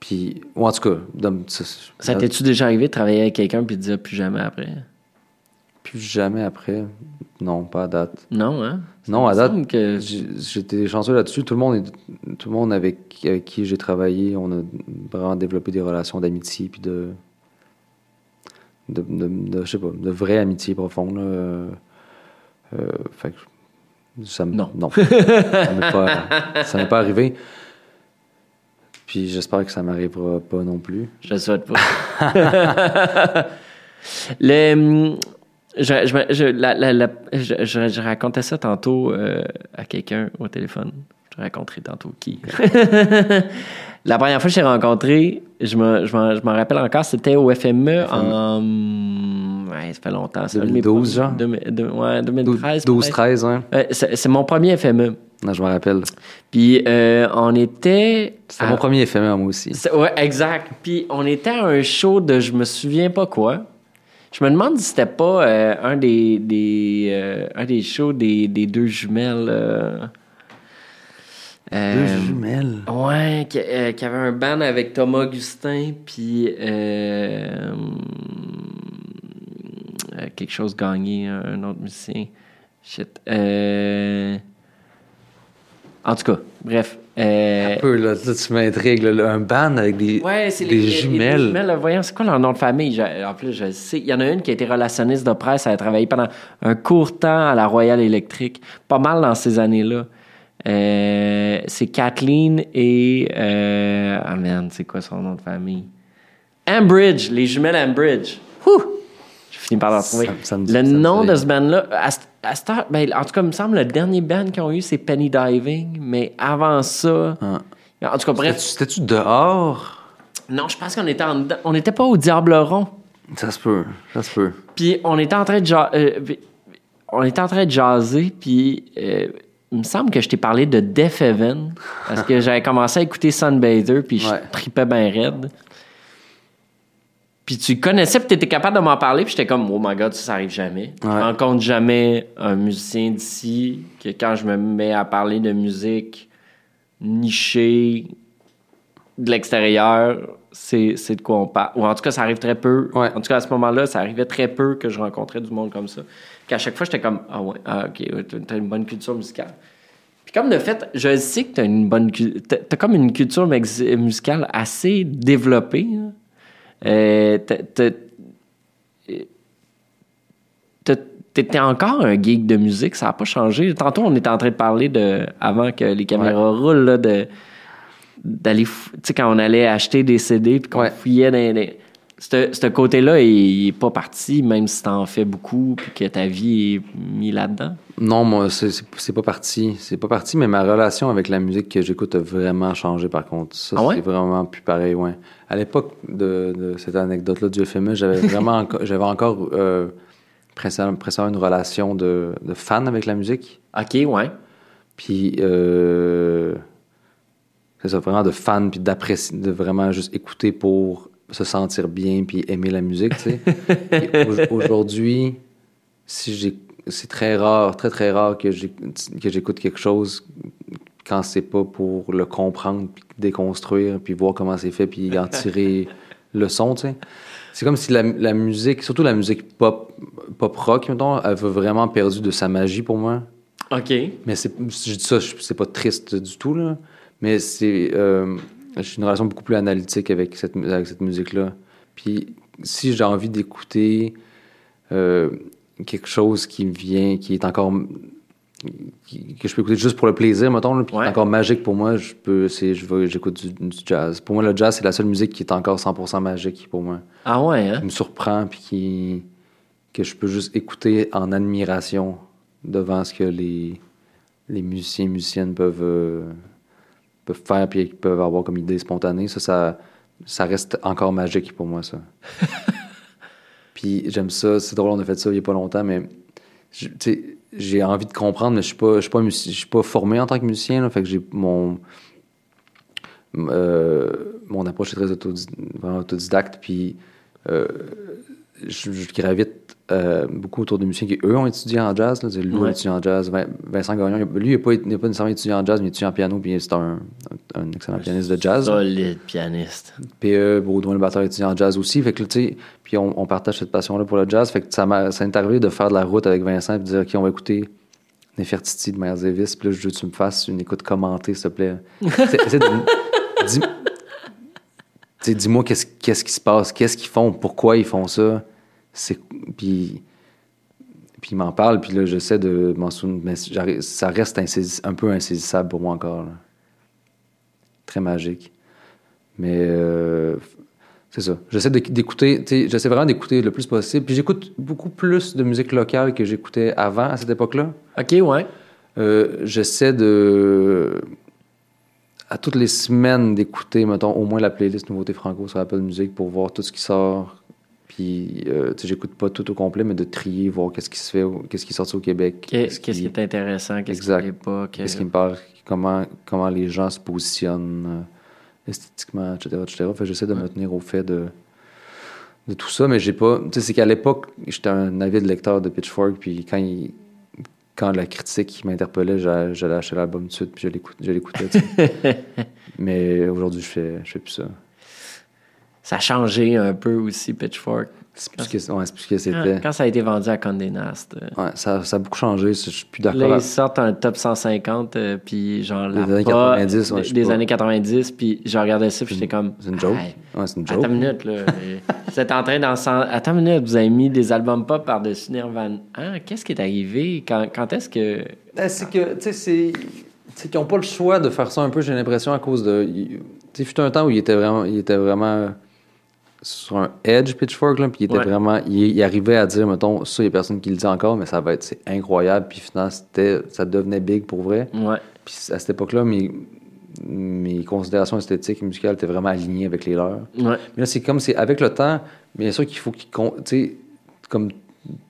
Puis, ou en tout cas, dans- Ça t'es-tu déjà arrivé de travailler avec quelqu'un puis de dire plus jamais après? plus jamais après? Non, pas à date. Non, hein? Non, à date, que... J'étais chanceux là-dessus. Tout le monde, est- tout le monde avec, avec qui j'ai travaillé, on a vraiment développé des relations d'amitié puis de, de, de, de- je sais pas, de vraie amitié profonde. Euh, euh, fait que ça me- Non. non, ça m'est pas, ça m'est pas arrivé. Puis j'espère que ça m'arrivera pas non plus. Je le souhaite pas. Le, hum, je, je, je- la- la- la- je- je- je racontais ça tantôt euh, à quelqu'un au téléphone. Je te raconterai tantôt qui. la première fois que j'ai rencontré, je me- je m'en je m'en rappelle encore, c'était au FME en. Ouais, ça fait longtemps. mes 2012, premiers- genre? ouais, 2013. 12, peut-être. 13, hein? Ouais, c'est mon premier FME. Non, je me rappelle. Puis euh, on était. C'était à- mon premier éphémère, moi aussi. Ouais, exact. Puis on était à un show de je me souviens pas quoi. Je me demande si c'était pas euh, un des, des euh, un des shows des, des deux jumelles. euh, Deux jumelles. Ouais, qui, qui avait un band avec Thomas Augustin, puis quelque chose gagné, un autre musicien. Shit. En tout cas, Bref. euh, Un peu, là, tu m'intrigues. Un band avec des, Ouais, c'est des les, les- jumelles. les jumelles. Voyons, c'est quoi leur nom de famille? Je- en plus, je sais. Il y en a une qui a été relationniste de presse. Elle a travaillé pendant un court temps à la Royale Électrique. Pas mal dans ces années-là. Euh, c'est Kathleen et... Euh, ah merde, c'est quoi son nom de famille? Ambridge, les jumelles Ambridge. Ouh! J'ai fini par leur trouver. Ça- ça le nom de ce band-là, à, cette- heure- ben, en tout cas, il me semble, le dernier band qu'ils ont eu, c'est Penny Diving. Mais avant ça... Ah. En tout cas, C'était-tu dehors? Non, je pense qu'on était en dedans. On n'était pas au Diable rond. Ça se peut, ça se peut. Puis on était en train de ja- euh, on était en train de jaser puis euh, il me semble que je t'ai parlé de Death Heaven parce que j'avais commencé à écouter Sunbather puis je Ouais. tripais bien raide. Puis tu connaissais puis t'étais capable de m'en parler puis j'étais comme oh my god ça, ça arrive jamais. Je Ouais. rencontre jamais un musicien d'ici que quand je me mets à parler de musique nichée de l'extérieur, c'est, c'est de quoi on parle. Ou en tout cas, ça arrive très peu. Ouais. En tout cas, à ce moment-là, ça arrivait très peu que je rencontrais du monde comme ça. Qu'à chaque fois, j'étais comme Ah ouais, ah, ok, t'as une bonne culture musicale. Puis comme de fait, je sais que t'as une bonne cu- t'as, t'as comme une culture musicale assez développée. hein. Euh, t'as- t'as- t'as- T'étais encore un geek de musique, ça n'a pas changé. Tantôt, on était en train de parler de, avant que les caméras roulent, là, de, d'aller, tu sais, quand on allait acheter des CD puis qu'on Ouais. fouillait dans. Ce côté-là, il n'est pas parti, même si t'en fais beaucoup puis que ta vie est mise là-dedans? Non, moi, c'est- pas parti. C'est pas parti, mais ma relation avec la musique que j'écoute a vraiment changé, par contre. Ça, Ah ouais? c'est vraiment plus pareil, ouais. À l'époque de, de cette anecdote-là du FME, j'avais vraiment j'avais encore euh, précédemment une relation de, de fan avec la musique. OK, ouais. Puis, euh, c'est ça, vraiment de fan, puis d'apprécier, de vraiment juste écouter pour se sentir bien, puis aimer la musique, tu sais. Au- Aujourd'hui, si j'ai, c'est très rare, très très rare que j'écoute, que j'écoute quelque chose quand c'est pas pour le comprendre, puis déconstruire, puis voir comment c'est fait, puis en tirer le son, tu sais. C'est comme si la, la musique, surtout la musique pop, pop rock, mettons, elle a vraiment perdu de sa magie pour moi. OK. Mais c'est, je dis ça, c'est pas triste du tout, là. Mais c'est. euh, j'ai une relation beaucoup plus analytique avec cette, avec cette musique-là. Puis si j'ai envie d'écouter euh, quelque chose qui me vient, qui est encore. qui- que je peux écouter juste pour le plaisir, mettons, là, puis qui Ouais. est encore magique pour moi, je peux, c'est, je vais, j'écoute du, du jazz. Pour moi, le jazz, c'est la seule musique qui est encore 100% magique pour moi. Ah ouais, hein? Qui me surprend, puis qui, que je peux juste écouter en admiration devant ce que les, les musiciens et musiciennes peuvent, euh, peuvent faire puis peuvent avoir comme idée spontanée. Ça, ça, ça reste encore magique pour moi, ça. puis j'aime ça. C'est drôle, on a fait ça il n'y a pas longtemps, mais j'ai envie de comprendre, mais je suis pas, je suis pas, pas formé en tant que musicien. Là, fait que j'ai mon euh, mon approche est très autodidacte, puis euh, je, je gravite euh, beaucoup autour de musiciens qui, eux, ont étudié en jazz. Là. Lou Ouais. a étudié en jazz. Vin- Vincent Gagnon, lui, il n'a pas, il a pas nécessairement étudié en jazz, mais il a étudié en piano, puis c'est un, un, un excellent pianiste de jazz. Solide pianiste. PE, Baudouin, le batteur, étudiant en jazz aussi. Fait que, tu sais, puis on, on partage cette passion-là pour le jazz. Fait que ça m'est arrivé de faire de la route avec Vincent et de dire, OK, on va écouter Nefertiti de Miles Davis. Puis là, je veux que tu me fasses une écoute commentée, s'il te plaît. Essaie- de- Dis-moi qu'est-ce qu'est-ce qui se passe, qu'est-ce qu'ils font, pourquoi ils font ça. C'est puis puis il m'en parle, puis là, j'essaie de m'en souvenir, mais ça reste insaisis- un peu insaisissable pour moi encore. là. Très magique. Mais euh, c'est ça. J'essaie d'écouter, j'essaie vraiment d'écouter le plus possible. Puis j'écoute beaucoup plus de musique locale que j'écoutais avant, à cette époque-là. OK, ouais. Euh, j'essaie de à toutes les semaines d'écouter mettons au moins la playlist nouveauté franco sur Apple Music pour voir tout ce qui sort puis euh, tu sais, j'écoute pas tout au complet mais de trier voir qu'est-ce qui se fait au- qu'est-ce qui est sorti au Québec Qu'est-ce qui est intéressant, qu'est-ce qui n'est pas. que- qu'est-ce qui me parle comment comment les gens se positionnent euh, esthétiquement etc etc fait que j'essaie de me tenir au fait de de tout ça mais j'ai pas tu sais c'est qu'à l'époque j'étais un avide lecteur de Pitchfork puis quand il quand la critique m'interpellait, j'a- j'allais acheter l'album tout de suite, puis je l'écoutais. Mais aujourd'hui, je fais, je fais plus ça. Ça a changé un peu aussi, Pitchfork. C'est plus que, ouais, c'est plus que c'était. quand ça a été vendu à Condé Nast. euh, Ouais, ça, ça a beaucoup changé. Je suis plus d'accord. Là, ils sortent un top 150, euh, puis genre la Des années pas- 90, ouais, je sais des pas. années 90, puis je regardais ça, puis j'étais comme... C'est une joke. Hey, Ouais, c'est une Attends joke. une minute, là. vous êtes en train d'en... Attends une minute, vous avez mis des albums pop par-dessus Nirvana. Hein? Qu'est-ce qui est arrivé? Quand, quand est-ce que... Ben, c'est que, tu sais, c'est. C'est qu'ils n'ont pas le choix de faire ça un peu, j'ai l'impression, à cause de. Tu sais, fut un temps où il était vraiment. Il était vraiment sur un edge pitchfork, là, puis il était Ouais. vraiment. Il, il arrivait à dire, mettons, ça, il y a personne qui le dit encore, mais ça va être. C'est incroyable, puis finalement, c'était, ça devenait big pour vrai. Ouais. Puis à cette époque-là, mes, mes considérations esthétiques et musicales étaient vraiment alignées avec les leurs. Ouais. Mais là, c'est comme c'est avec le temps, bien sûr qu'il faut qu'il. con- Tu sais, comme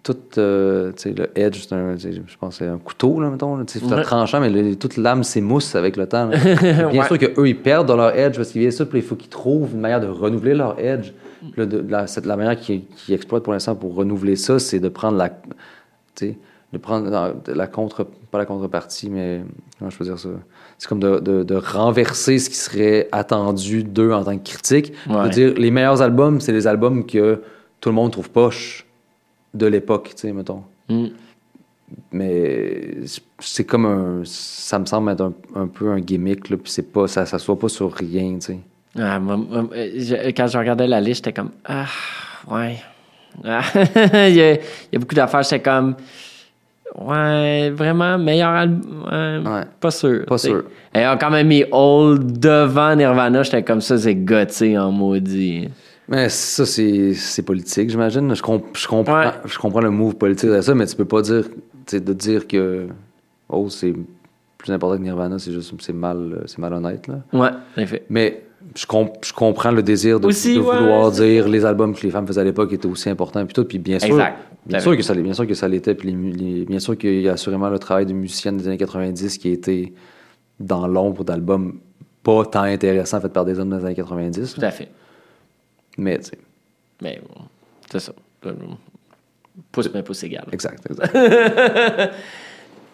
tout. euh, tu sais, le edge, c'est un. Je pense c'est un couteau, là, mettons. là, Tu sais, c'est Ouais. tranchant, mais le- toute lame s'émousse avec le temps. bien Ouais. sûr qu'eux, ils perdent dans leur edge parce qu'ils viennent ça, puis il faut qu'ils trouvent une manière de renouveler leur edge. Puis là, de, de la, cette- la manière qu'ils qu'ils exploitent pour l'instant pour renouveler ça, c'est de prendre la. De prendre la, la contre. Pas la contrepartie, mais. Comment je peux dire ça? C'est comme de, de- de renverser ce qui serait attendu d'eux en tant que critique. Ouais. De dire les meilleurs albums, c'est les albums que tout le monde trouve poche de l'époque, tu sais, mettons. Mm. Mais c'est comme un. Ça me semble être un, un peu un gimmick, là, puis c'est pas. Ça s'assoit pas sur rien, tu sais. Ah, moi- moi, euh, je- quand je regardais la liste, j'étais comme Ah, ouais. Ah, il, y a, il y a beaucoup d'affaires, j'étais comme Ouais, vraiment, meilleur album. Ouais. Pas sûr. Pas t'sais. sûr. Et ils ont quand même mis Old devant Nirvana, j'étais comme ça, c'est gotté en maudit. Mais ça, c'est politique, j'imagine. Je, comp- je, comprends, Ouais. je comprends le move politique de ça, mais tu peux pas dire. De dire que. Oh, c'est plus important que Nirvana, c'est juste. C'est mal, c'est malhonnête, là. Ouais, en effet. Mais je, comp- je comprends le désir de, Aussi, de ouais, vouloir dire les albums que les femmes faisaient à l'époque étaient aussi importants puis tout puis bien sûr Exact. bien à sûr que ça bien sûr que ça l'était puis les les- bien sûr qu'il y a assurément le travail de musicienne des années 90 qui a été dans l'ombre d'albums pas tant intéressants faits par des hommes des années 90 Tout à fait. mais tu sais Mais bon, c'est ça. Pouce, mais pouce égal. exact, exact.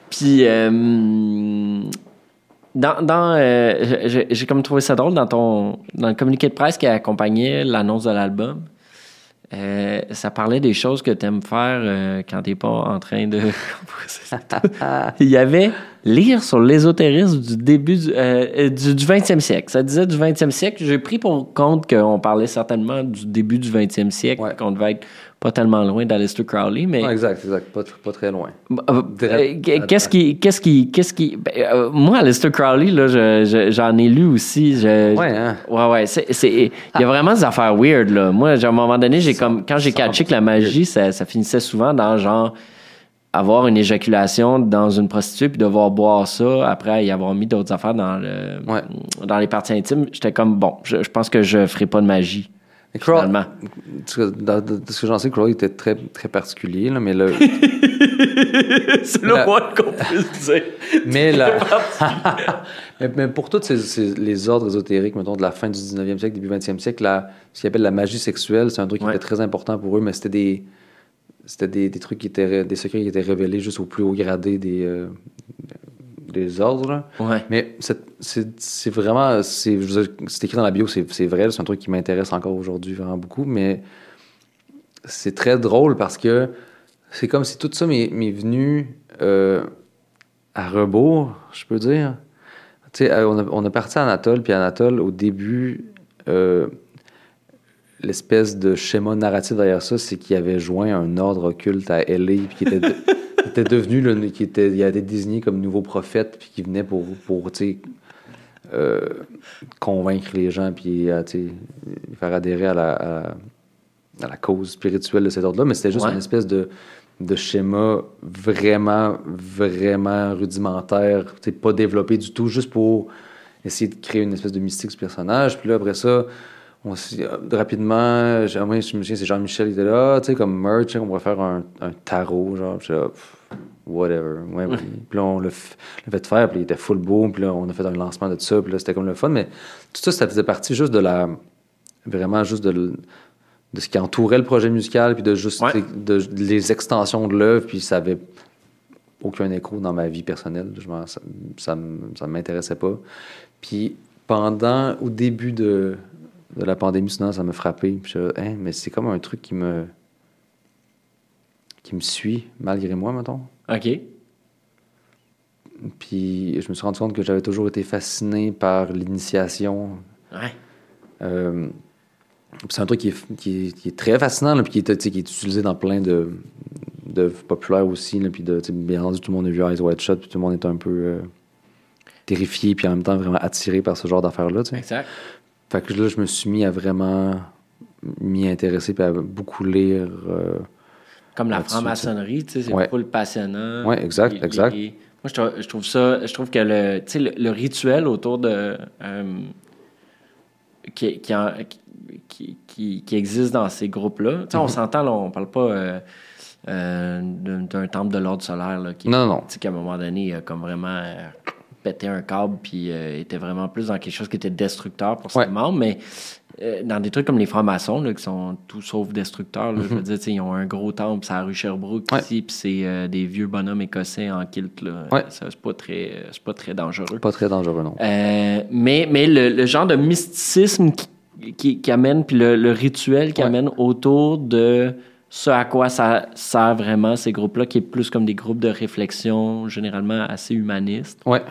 Puis, euh, dans, dans, euh, j'ai comme trouvé ça drôle dans ton dans le communiqué de presse qui accompagnait l'annonce de l'album. euh, ça parlait des choses que tu aimes faire euh, quand t'es pas en train de. Il y avait lire sur l'ésotérisme du début du, euh, du, du 20e siècle. Ça disait du 20e siècle. J'ai pris pour compte qu'on parlait certainement du début du 20e siècle, Ouais. qu'on devait être pas tellement loin d'Aleister Crowley, mais exact, exact, pas, tr- pas très loin. euh, Direct- euh, Qu'est-ce qui, qu'est-ce qui, qu'est-ce qui, ben, euh, moi, Aleister Crowley, là, je- je- j'en ai lu aussi. Je, Ouais, hein. ouais, ouais. Il y a vraiment des affaires weird, là. Moi, à un moment donné, j'ai comme, quand j'ai catché que la magie, ça, ça finissait souvent dans genre avoir une éjaculation dans une prostituée puis devoir boire ça après y avoir mis d'autres affaires dans le, Ouais. dans les parties intimes. J'étais comme bon, je, je pense que je ferai pas de magie. Mais Crow- Finalement. de, de ce que j'en sais, Crowley était très, très particulier, là, mais le, C'est le moins qu'on puisse dire. Mais, la... mais, mais pour tous ces, ces- les ordres ésotériques, mettons, de la fin du 19e siècle, début 20e siècle, la, ce qu'ils appellent la magie sexuelle, c'est un truc qui Ouais. était très important pour eux, mais c'était des, c'était des, des trucs qui étaient, des secrets qui étaient révélés juste au plus haut gradé des, euh, des ordres. Ouais. Mais c'est- vraiment, c'est écrit dans la bio, c'est vrai, c'est un truc qui m'intéresse encore aujourd'hui vraiment beaucoup, mais c'est très drôle parce que c'est comme si tout ça m'est venu euh, à rebours, je peux dire. Tu sais, on a, on a parti à Anatole, puis Anatole, au début, euh, l'espèce de schéma narratif derrière ça, c'est qu'il avait joint un ordre occulte à LA, puis qui était, de- qui était devenu, le, qui était, il a été désigné comme nouveau prophète, puis qui venait pour, pour euh, convaincre les gens, puis euh, faire adhérer à la, à, à la cause spirituelle de cet ordre-là, mais c'était juste Ouais. une espèce de, de schéma vraiment, vraiment rudimentaire, pas développé du tout, juste pour essayer de créer une espèce de mystique ce personnage. Puis là, après ça, on euh, rapidement, je me souviens, c'est Jean-Michel qui était là, tu sais, comme merch, on pourrait faire un, un tarot, genre, puis j'étais là, pff, whatever. Ouais. Puis là, on l'a fait faire, puis il était full beau, puis là, on a fait un lancement de ça, puis là, c'était comme le fun, mais tout ça, ça faisait partie juste de la. Vraiment, juste de, de ce qui entourait le projet musical, puis de juste Ouais. de, de les extensions de l'œuvre, puis ça avait aucun écho dans ma vie personnelle. Je ça ne m'intéressait pas. Puis pendant, au début de, de la pandémie, sinon, ça m'a frappé. Puis je, hein, mais c'est comme un truc qui me, qui me suit malgré moi, mettons. OK. Puis je me suis rendu compte que j'avais toujours été fasciné par l'initiation. Ouais. Euh, c'est un truc qui est, qui est- qui est très fascinant, là, puis qui est, qui est utilisé dans plein de d'œuvres populaires aussi. Là, puis de, bien entendu, tout le monde a vu Eyes Wide Shut, puis tout le monde est un peu euh, terrifié, puis en même temps vraiment attiré par ce genre d'affaires-là. Exact. Fait que là, je me suis mis à vraiment m'y intéresser, puis à beaucoup lire. euh, Comme la franc-maçonnerie, tu sais, c'est Ouais. full passionnant. Ouais, exact, Les- exact. les- Moi, je trouve, je trouve ça, je trouve que le, le, le rituel autour de. euh, qui, qui, en- qui, qui- qui existe dans ces groupes-là. Tu sais, on Mhm. s'entend, là, on parle pas euh, euh, d'un temple de l'ordre solaire, là, qui, Non, non. qu'à un moment donné, a comme vraiment pété un câble, puis euh, était vraiment plus dans quelque chose qui était destructeur pour ses Ouais. membres, mais euh, dans des trucs comme les francs-maçons, qui sont tout sauf destructeurs, là, je veux dire, tu sais, ils ont un gros temple, c'est à rue Sherbrooke Mhm. Ouais. ici, puis c'est euh, des vieux bonhommes écossais en kilt, là. Ouais. Ça, c'est pas très, c'est pas très dangereux. Pas très dangereux, non. Mais mais le, le genre de mysticisme qui, qui, qui amène, puis le, le rituel qui amène autour de ce à quoi ça sert vraiment ces groupes-là, qui est plus comme des groupes de réflexion généralement assez humanistes. Ouais.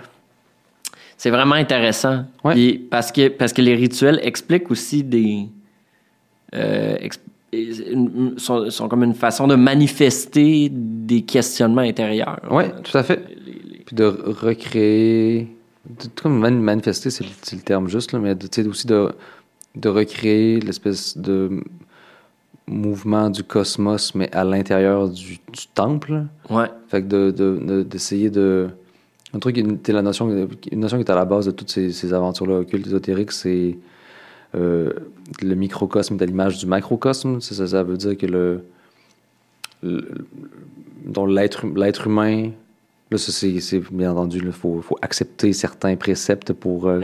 C'est vraiment intéressant. Ouais. Puis parce, que, parce que les rituels expliquent aussi des. euh, exp- sont, sont comme une façon de manifester des questionnements intérieurs. Ouais, tout à fait. Puis de recréer. Tout comme man- manifester, c'est le, terme juste, là, mais de- aussi de, de recréer l'espèce de mouvement du cosmos, mais à l'intérieur du, du temple. Ouais. Fait que de- de- de- d'essayer de, Un truc, la notion, une notion qui est à la base de toutes ces, ces aventures-là occultes ésotériques, c'est euh, le microcosme est à l'image du macrocosme. Ça, veut dire que le, le- dont l'être l'être humain Là, c'est, bien entendu, il faut, faut accepter certains préceptes pour. euh,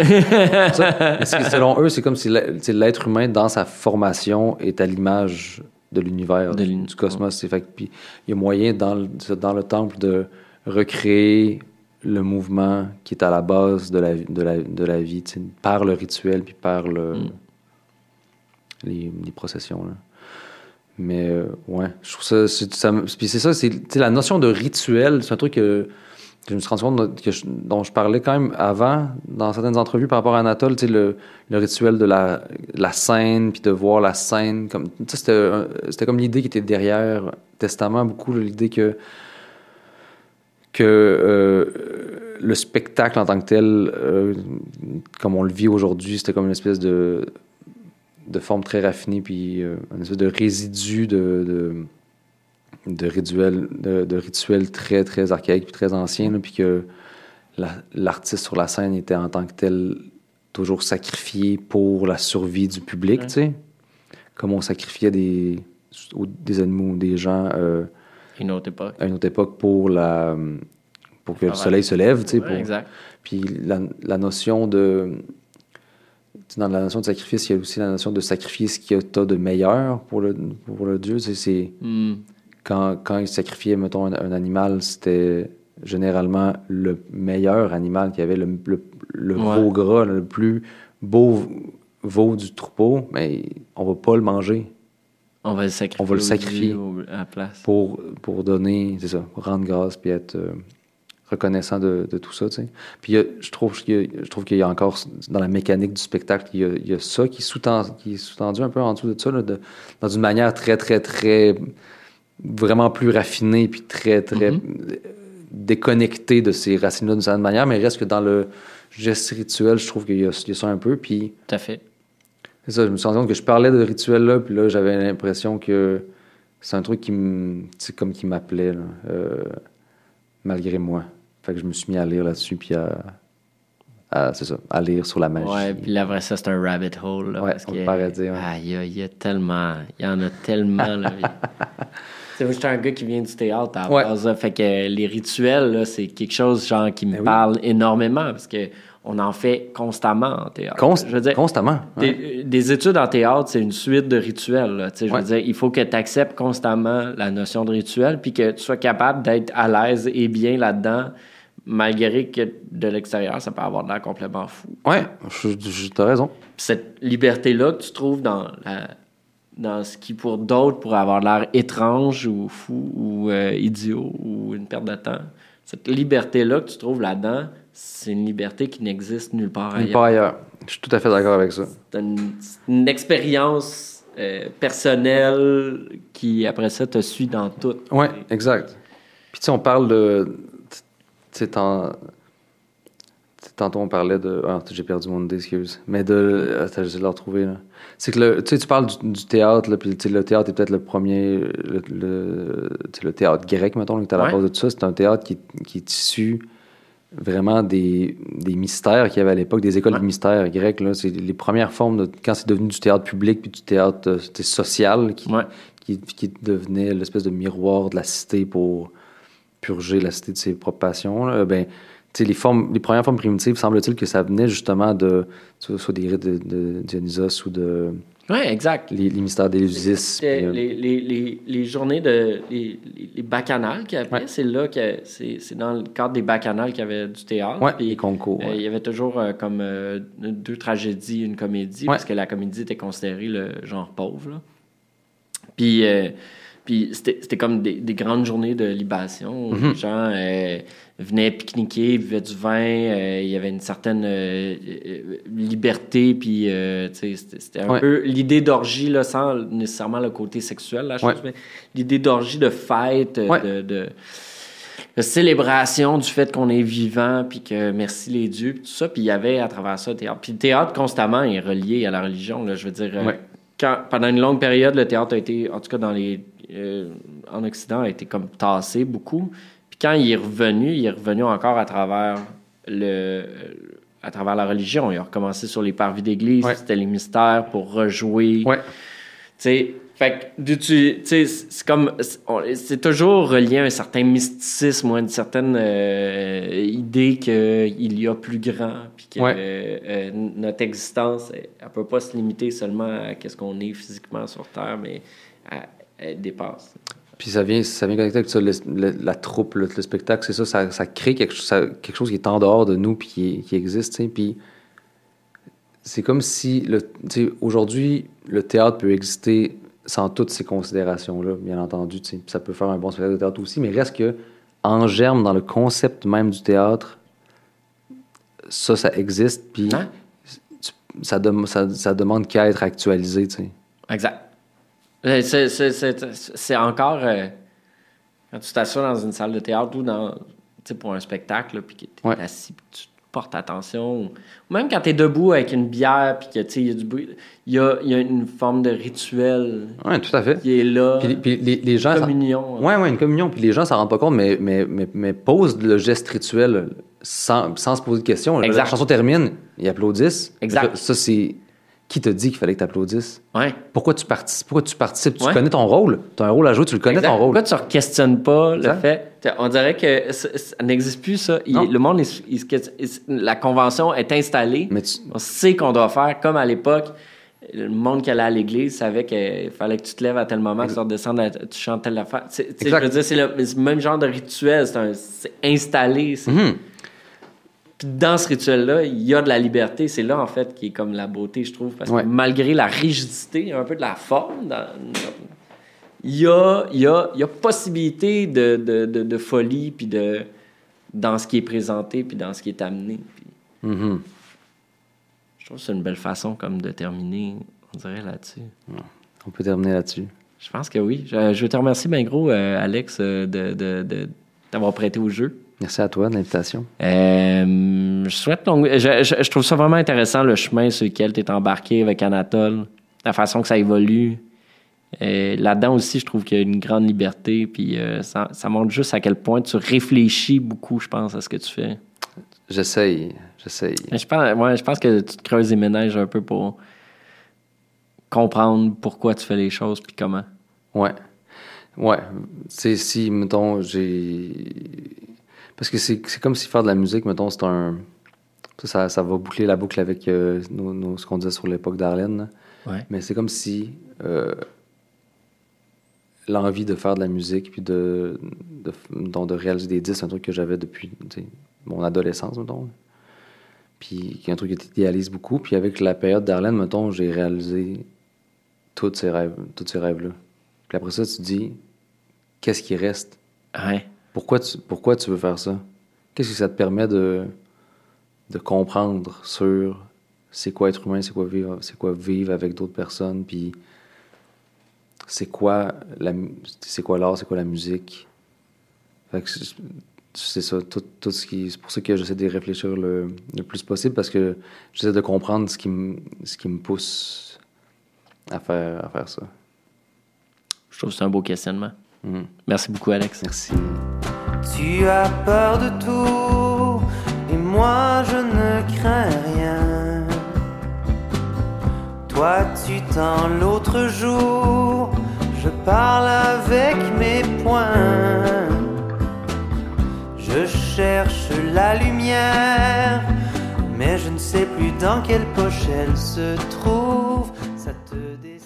ça. Selon eux, c'est comme si l'être humain, dans sa formation, est à l'image de l'univers, du, cosmos. Fait puis il y a moyen dans le, dans le temple de recréer le mouvement qui est à la base de la, vie- de la, de la vie, par le rituel, puis par le, Mm. les, les processions. Là. Mais euh, ouais, je trouve ça. c'est- ça me- puis c'est ça, c'est la notion de rituel, c'est un truc que, que je me suis rendu compte que je- dont je parlais quand même avant dans certaines entrevues par rapport à Anatole, le, le rituel de la, la scène, puis de voir la scène. Comme, c'était, comme l'idée qui était derrière Testament, beaucoup l'idée que, que euh, le spectacle en tant que tel, euh, comme on le vit aujourd'hui, c'était comme une espèce de de forme très raffinée, puis euh, une espèce de résidu de, de, de, rituels, de, très, très archaïques, puis très anciens, puis que la- l'artiste sur la scène était en tant que tel toujours sacrifié pour la survie du public, Ouais. tu sais. Comme on sacrifiait des, des animaux, des gens euh, Une autre époque. à une autre époque pour, la, pour que le soleil se lève, tu sais. Ouais, pour- exact. puis la, la notion de. Dans la notion de sacrifice, il y a aussi la notion de sacrifier ce qu'il y a de meilleur pour le, pour le Dieu. C'est Hmm. quand, quand il sacrifiait, mettons, un, un animal, c'était généralement le meilleur animal qui avait le, le, le Ouais. veau gras, le plus beau veau du troupeau, mais on va pas le manger On va le sacrifier. On va le sacrifier. Au- à la place. pour, pour donner, c'est ça, rendre grâce puis être euh, reconnaissant de, de tout ça, tu sais. Puis il y a- je trouve qu'il y a- je trouve qu'il y a encore, dans la mécanique du spectacle, il y a, il y a ça qui est, sous-ten- qui est sous-tendu un peu en dessous de ça, là, de- dans une manière très, très, très, vraiment plus raffinée puis très, très Mhm. euh, déconnectée de ces racines-là d'une certaine manière, mais il reste que dans le geste rituel, je trouve qu'il y a, il y a ça un peu, puis... Tout à fait. C'est ça, je me suis rendu compte que je parlais de rituel là, puis là, j'avais l'impression que c'est un truc qui me. Comme qui m'appelait, euh, malgré moi. Fait que je me suis mis à lire là-dessus, puis à. à- c'est ça, à lire sur la magie. Ouais, puis là, après ça, c'est un rabbit hole. Là, Ouais, parce on ouais. Ah, il y, a, il y a tellement. Il y en a tellement. là. Tu sais, moi, j'étais un gars qui vient du théâtre à la Ouais. base, là. Fait que les rituels, là, c'est quelque chose genre qui me Ben oui. parle énormément parce que on en fait constamment en théâtre. Const- Je veux dire, constamment. ouais. des, des études en théâtre, c'est une suite de rituels. là. Je Ouais. veux dire, il faut que tu acceptes constamment la notion de rituel, puis que tu sois capable d'être à l'aise et bien là-dedans, malgré que de l'extérieur, ça peut avoir de l'air complètement fou. Je- t'as raison. Cette liberté-là que tu trouves dans la, dans ce qui, pour d'autres, pourrait avoir l'air étrange ou fou ou euh, idiot ou une perte de temps. Cette liberté-là que tu trouves là-dedans, c'est une liberté qui n'existe nulle part ailleurs. Nulle part ailleurs. Je suis tout à fait d'accord avec ça. C'est une, expérience euh, personnelle qui, après ça, te suit dans tout. Oui, exact. Puis tu sais, on parle de. Tu sais, tantôt on parlait de. Ah, j'ai perdu mon idée, excuse. Mais de. Attends, j'essaie de le retrouver, là. C'est que le, tu sais, tu parles du, du théâtre, là, puis le théâtre est peut-être le premier. Le, le, le théâtre grec, mettons, que tu à la base de tout ça. C'est un théâtre qui, qui est issu vraiment des, des mystères qu'il y avait à l'époque, des écoles Ouais. de mystères grecs. Là, c'est les premières formes de quand c'est devenu du théâtre public puis du théâtre euh, social qui, Ouais. qui, qui devenait l'espèce de miroir de la cité pour purger la cité de ses propres passions. là. Ben, les, formes, les premières formes primitives, semble-t-il que ça venait justement de soit, soit des rites de, de Dionysos ou de Oui, exact. les, les mystères puis, euh, les, les, les, les journées de. les, les, les bacchanales qu'il y avait, Ouais. c'est là que. C'est c'est dans le cadre des bacchanales qu'il y avait du théâtre. Puis, les concours. euh, il y avait toujours euh, comme euh, deux tragédies, une comédie, Ouais. parce que la comédie était considérée le genre pauvre. Là. Puis, puis c'était c'était comme des, des grandes journées de libation. où Mhm. Les gens venaient pique-niquer, buvaient du vin. euh, il y avait une certaine euh, euh, liberté. Puis, euh, c'était un Ouais. peu l'idée d'orgie, là, sans nécessairement le côté sexuel, la chose, Ouais. mais l'idée d'orgie, de fête, Ouais. de- de de célébration du fait qu'on est vivant, puis que merci les dieux, puis tout ça. Puis il y avait à travers ça le théâtre. Puis le théâtre, constamment, est relié à la religion. Là, je veux dire, quand, pendant une longue période, le théâtre a été, en tout cas dans les, en Occident, a été comme tassé beaucoup. Puis quand il est revenu, il est revenu encore à travers le à travers la religion. Il a recommencé sur les parvis d'église, Ouais. c'était les mystères pour rejouer. Ouais. Tu sais, fait que d'utu- tu sais, c'est comme c'est- toujours relié à un certain mysticisme ou à une certaine euh, idée qu'il y a plus grand puis que Ouais. euh, euh, notre existence elle, elle peut pas se limiter seulement à qu'est-ce qu'on est physiquement sur terre mais elle, elle dépasse. Puis ça vient, ça vient connecter avec ça, le- le- la troupe, le, le spectacle, c'est ça, ça, ça crée quelque, chose- ça- quelque chose qui est en dehors de nous puis qui, existe, tu sais. Puis c'est comme si, aujourd'hui, le théâtre peut exister sans toutes ces considérations-là, bien entendu, tu sais. Puis ça peut faire un bon spectacle de théâtre aussi, mais reste que, en germe, dans le concept même du théâtre, ça, ça existe, puis Hein? ça, dem- ça, demande qu'à être actualisé, tu sais. Exact. Euh, C'est- encore euh, quand tu t'assois dans une salle de théâtre ou dans pour un spectacle puis que tu es Ouais. assis puis tu portes attention ou même quand tu es debout avec une bière puis que il y a du bruit il y a, y a une forme de rituel Ouais, tout à fait. qui est là Puis, puis les, les gens... ça- communion Ouais, ouais, une communion. Puis les gens s'en rendent pas compte, mais, mais, mais, mais posent le geste rituel sans, sans se poser de questions. Exact. La chanson termine, ils applaudissent. Exact. Ça, ça, c'est. Qui t'a dit qu'il fallait que tu applaudisses? ouais Pourquoi tu participes? Pourquoi tu participes? Tu Ouais. connais ton rôle. Tu as un rôle à jouer, tu le connais Exact. ton rôle. Pourquoi tu ne questionnes pas le fait? On dirait que ça, ça n'existe plus, ça. Il- le monde, il- il la convention est installée. Mais tu- On sait qu'on doit faire comme à l'époque. Le monde qui allait à l'église savait qu'il fallait que tu te lèves à tel moment, que tu redescendes, tu chantes telle affaire. Je veux dire, c'est le, c'est le même genre de rituel. C'est installé. c'est- Mhm. Puis dans ce rituel-là, il y a de la liberté. C'est là, en fait, qui est comme la beauté, je trouve. Parce Ouais. que malgré la rigidité, il y a un peu de la forme. dans- il, y a, il, y a, il y a possibilité de, de, de, de folie puis de, dans ce qui est présenté puis dans ce qui est amené. Puis Mhm. je trouve que c'est une belle façon comme de terminer, on dirait, là-dessus. On peut terminer là-dessus. Je pense que oui. Je, je te remercie bien gros, euh, Alex, euh, de, d'avoir prêté au jeu. Merci à toi de l'invitation. Euh, je souhaite je, je- je trouve ça vraiment intéressant le chemin sur lequel tu es embarqué avec Anatole, la façon que ça évolue. Euh, là-dedans aussi, je trouve qu'il y a une grande liberté, puis euh, ça, ça montre juste à quel point tu réfléchis beaucoup, je pense, à ce que tu fais. J'essaye. Je pense, ouais, je pense que tu te creuses les ménages un peu pour comprendre pourquoi tu fais les choses, puis comment. Ouais. Ouais. C'est si, mettons, j'ai. Parce que c'est comme si faire de la musique, mettons, c'est un. Ça, ça, ça va boucler la boucle avec euh, nos- nos- ce qu'on disait sur l'époque d'Arlène. là. Ouais. Mais c'est comme si euh, l'envie de faire de la musique puis de, de, réaliser des disques, c'est un truc que j'avais depuis mon adolescence, mettons. Puis qui est un truc que tu idéalises beaucoup. Puis avec la période d'Arlène, mettons, j'ai réalisé tous ces rêves, tous ces rêves-là. Puis après ça, tu te dis, qu'est-ce qui reste? Ouais. Pourquoi tu, pourquoi tu veux faire ça? Qu'est-ce que ça te permet de, de comprendre sur c'est quoi être humain, c'est quoi vivre, c'est quoi vivre avec d'autres personnes, puis c'est quoi la, c'est quoi l'art, c'est quoi la musique? C'est ça, tout, tout ce qui, c'est pour ça que j'essaie de réfléchir le, le plus possible parce que j'essaie de comprendre ce qui me, ce qui me pousse à faire, à faire ça. Je trouve que c'est un beau questionnement. Mhm. Merci beaucoup, Alex. Merci. Tu as peur de tout et moi je ne crains rien. Toi tu tends l'autre jour, je parle avec mes poings. Je cherche la lumière, mais je ne sais plus dans quelle poche elle se trouve. Ça te décide.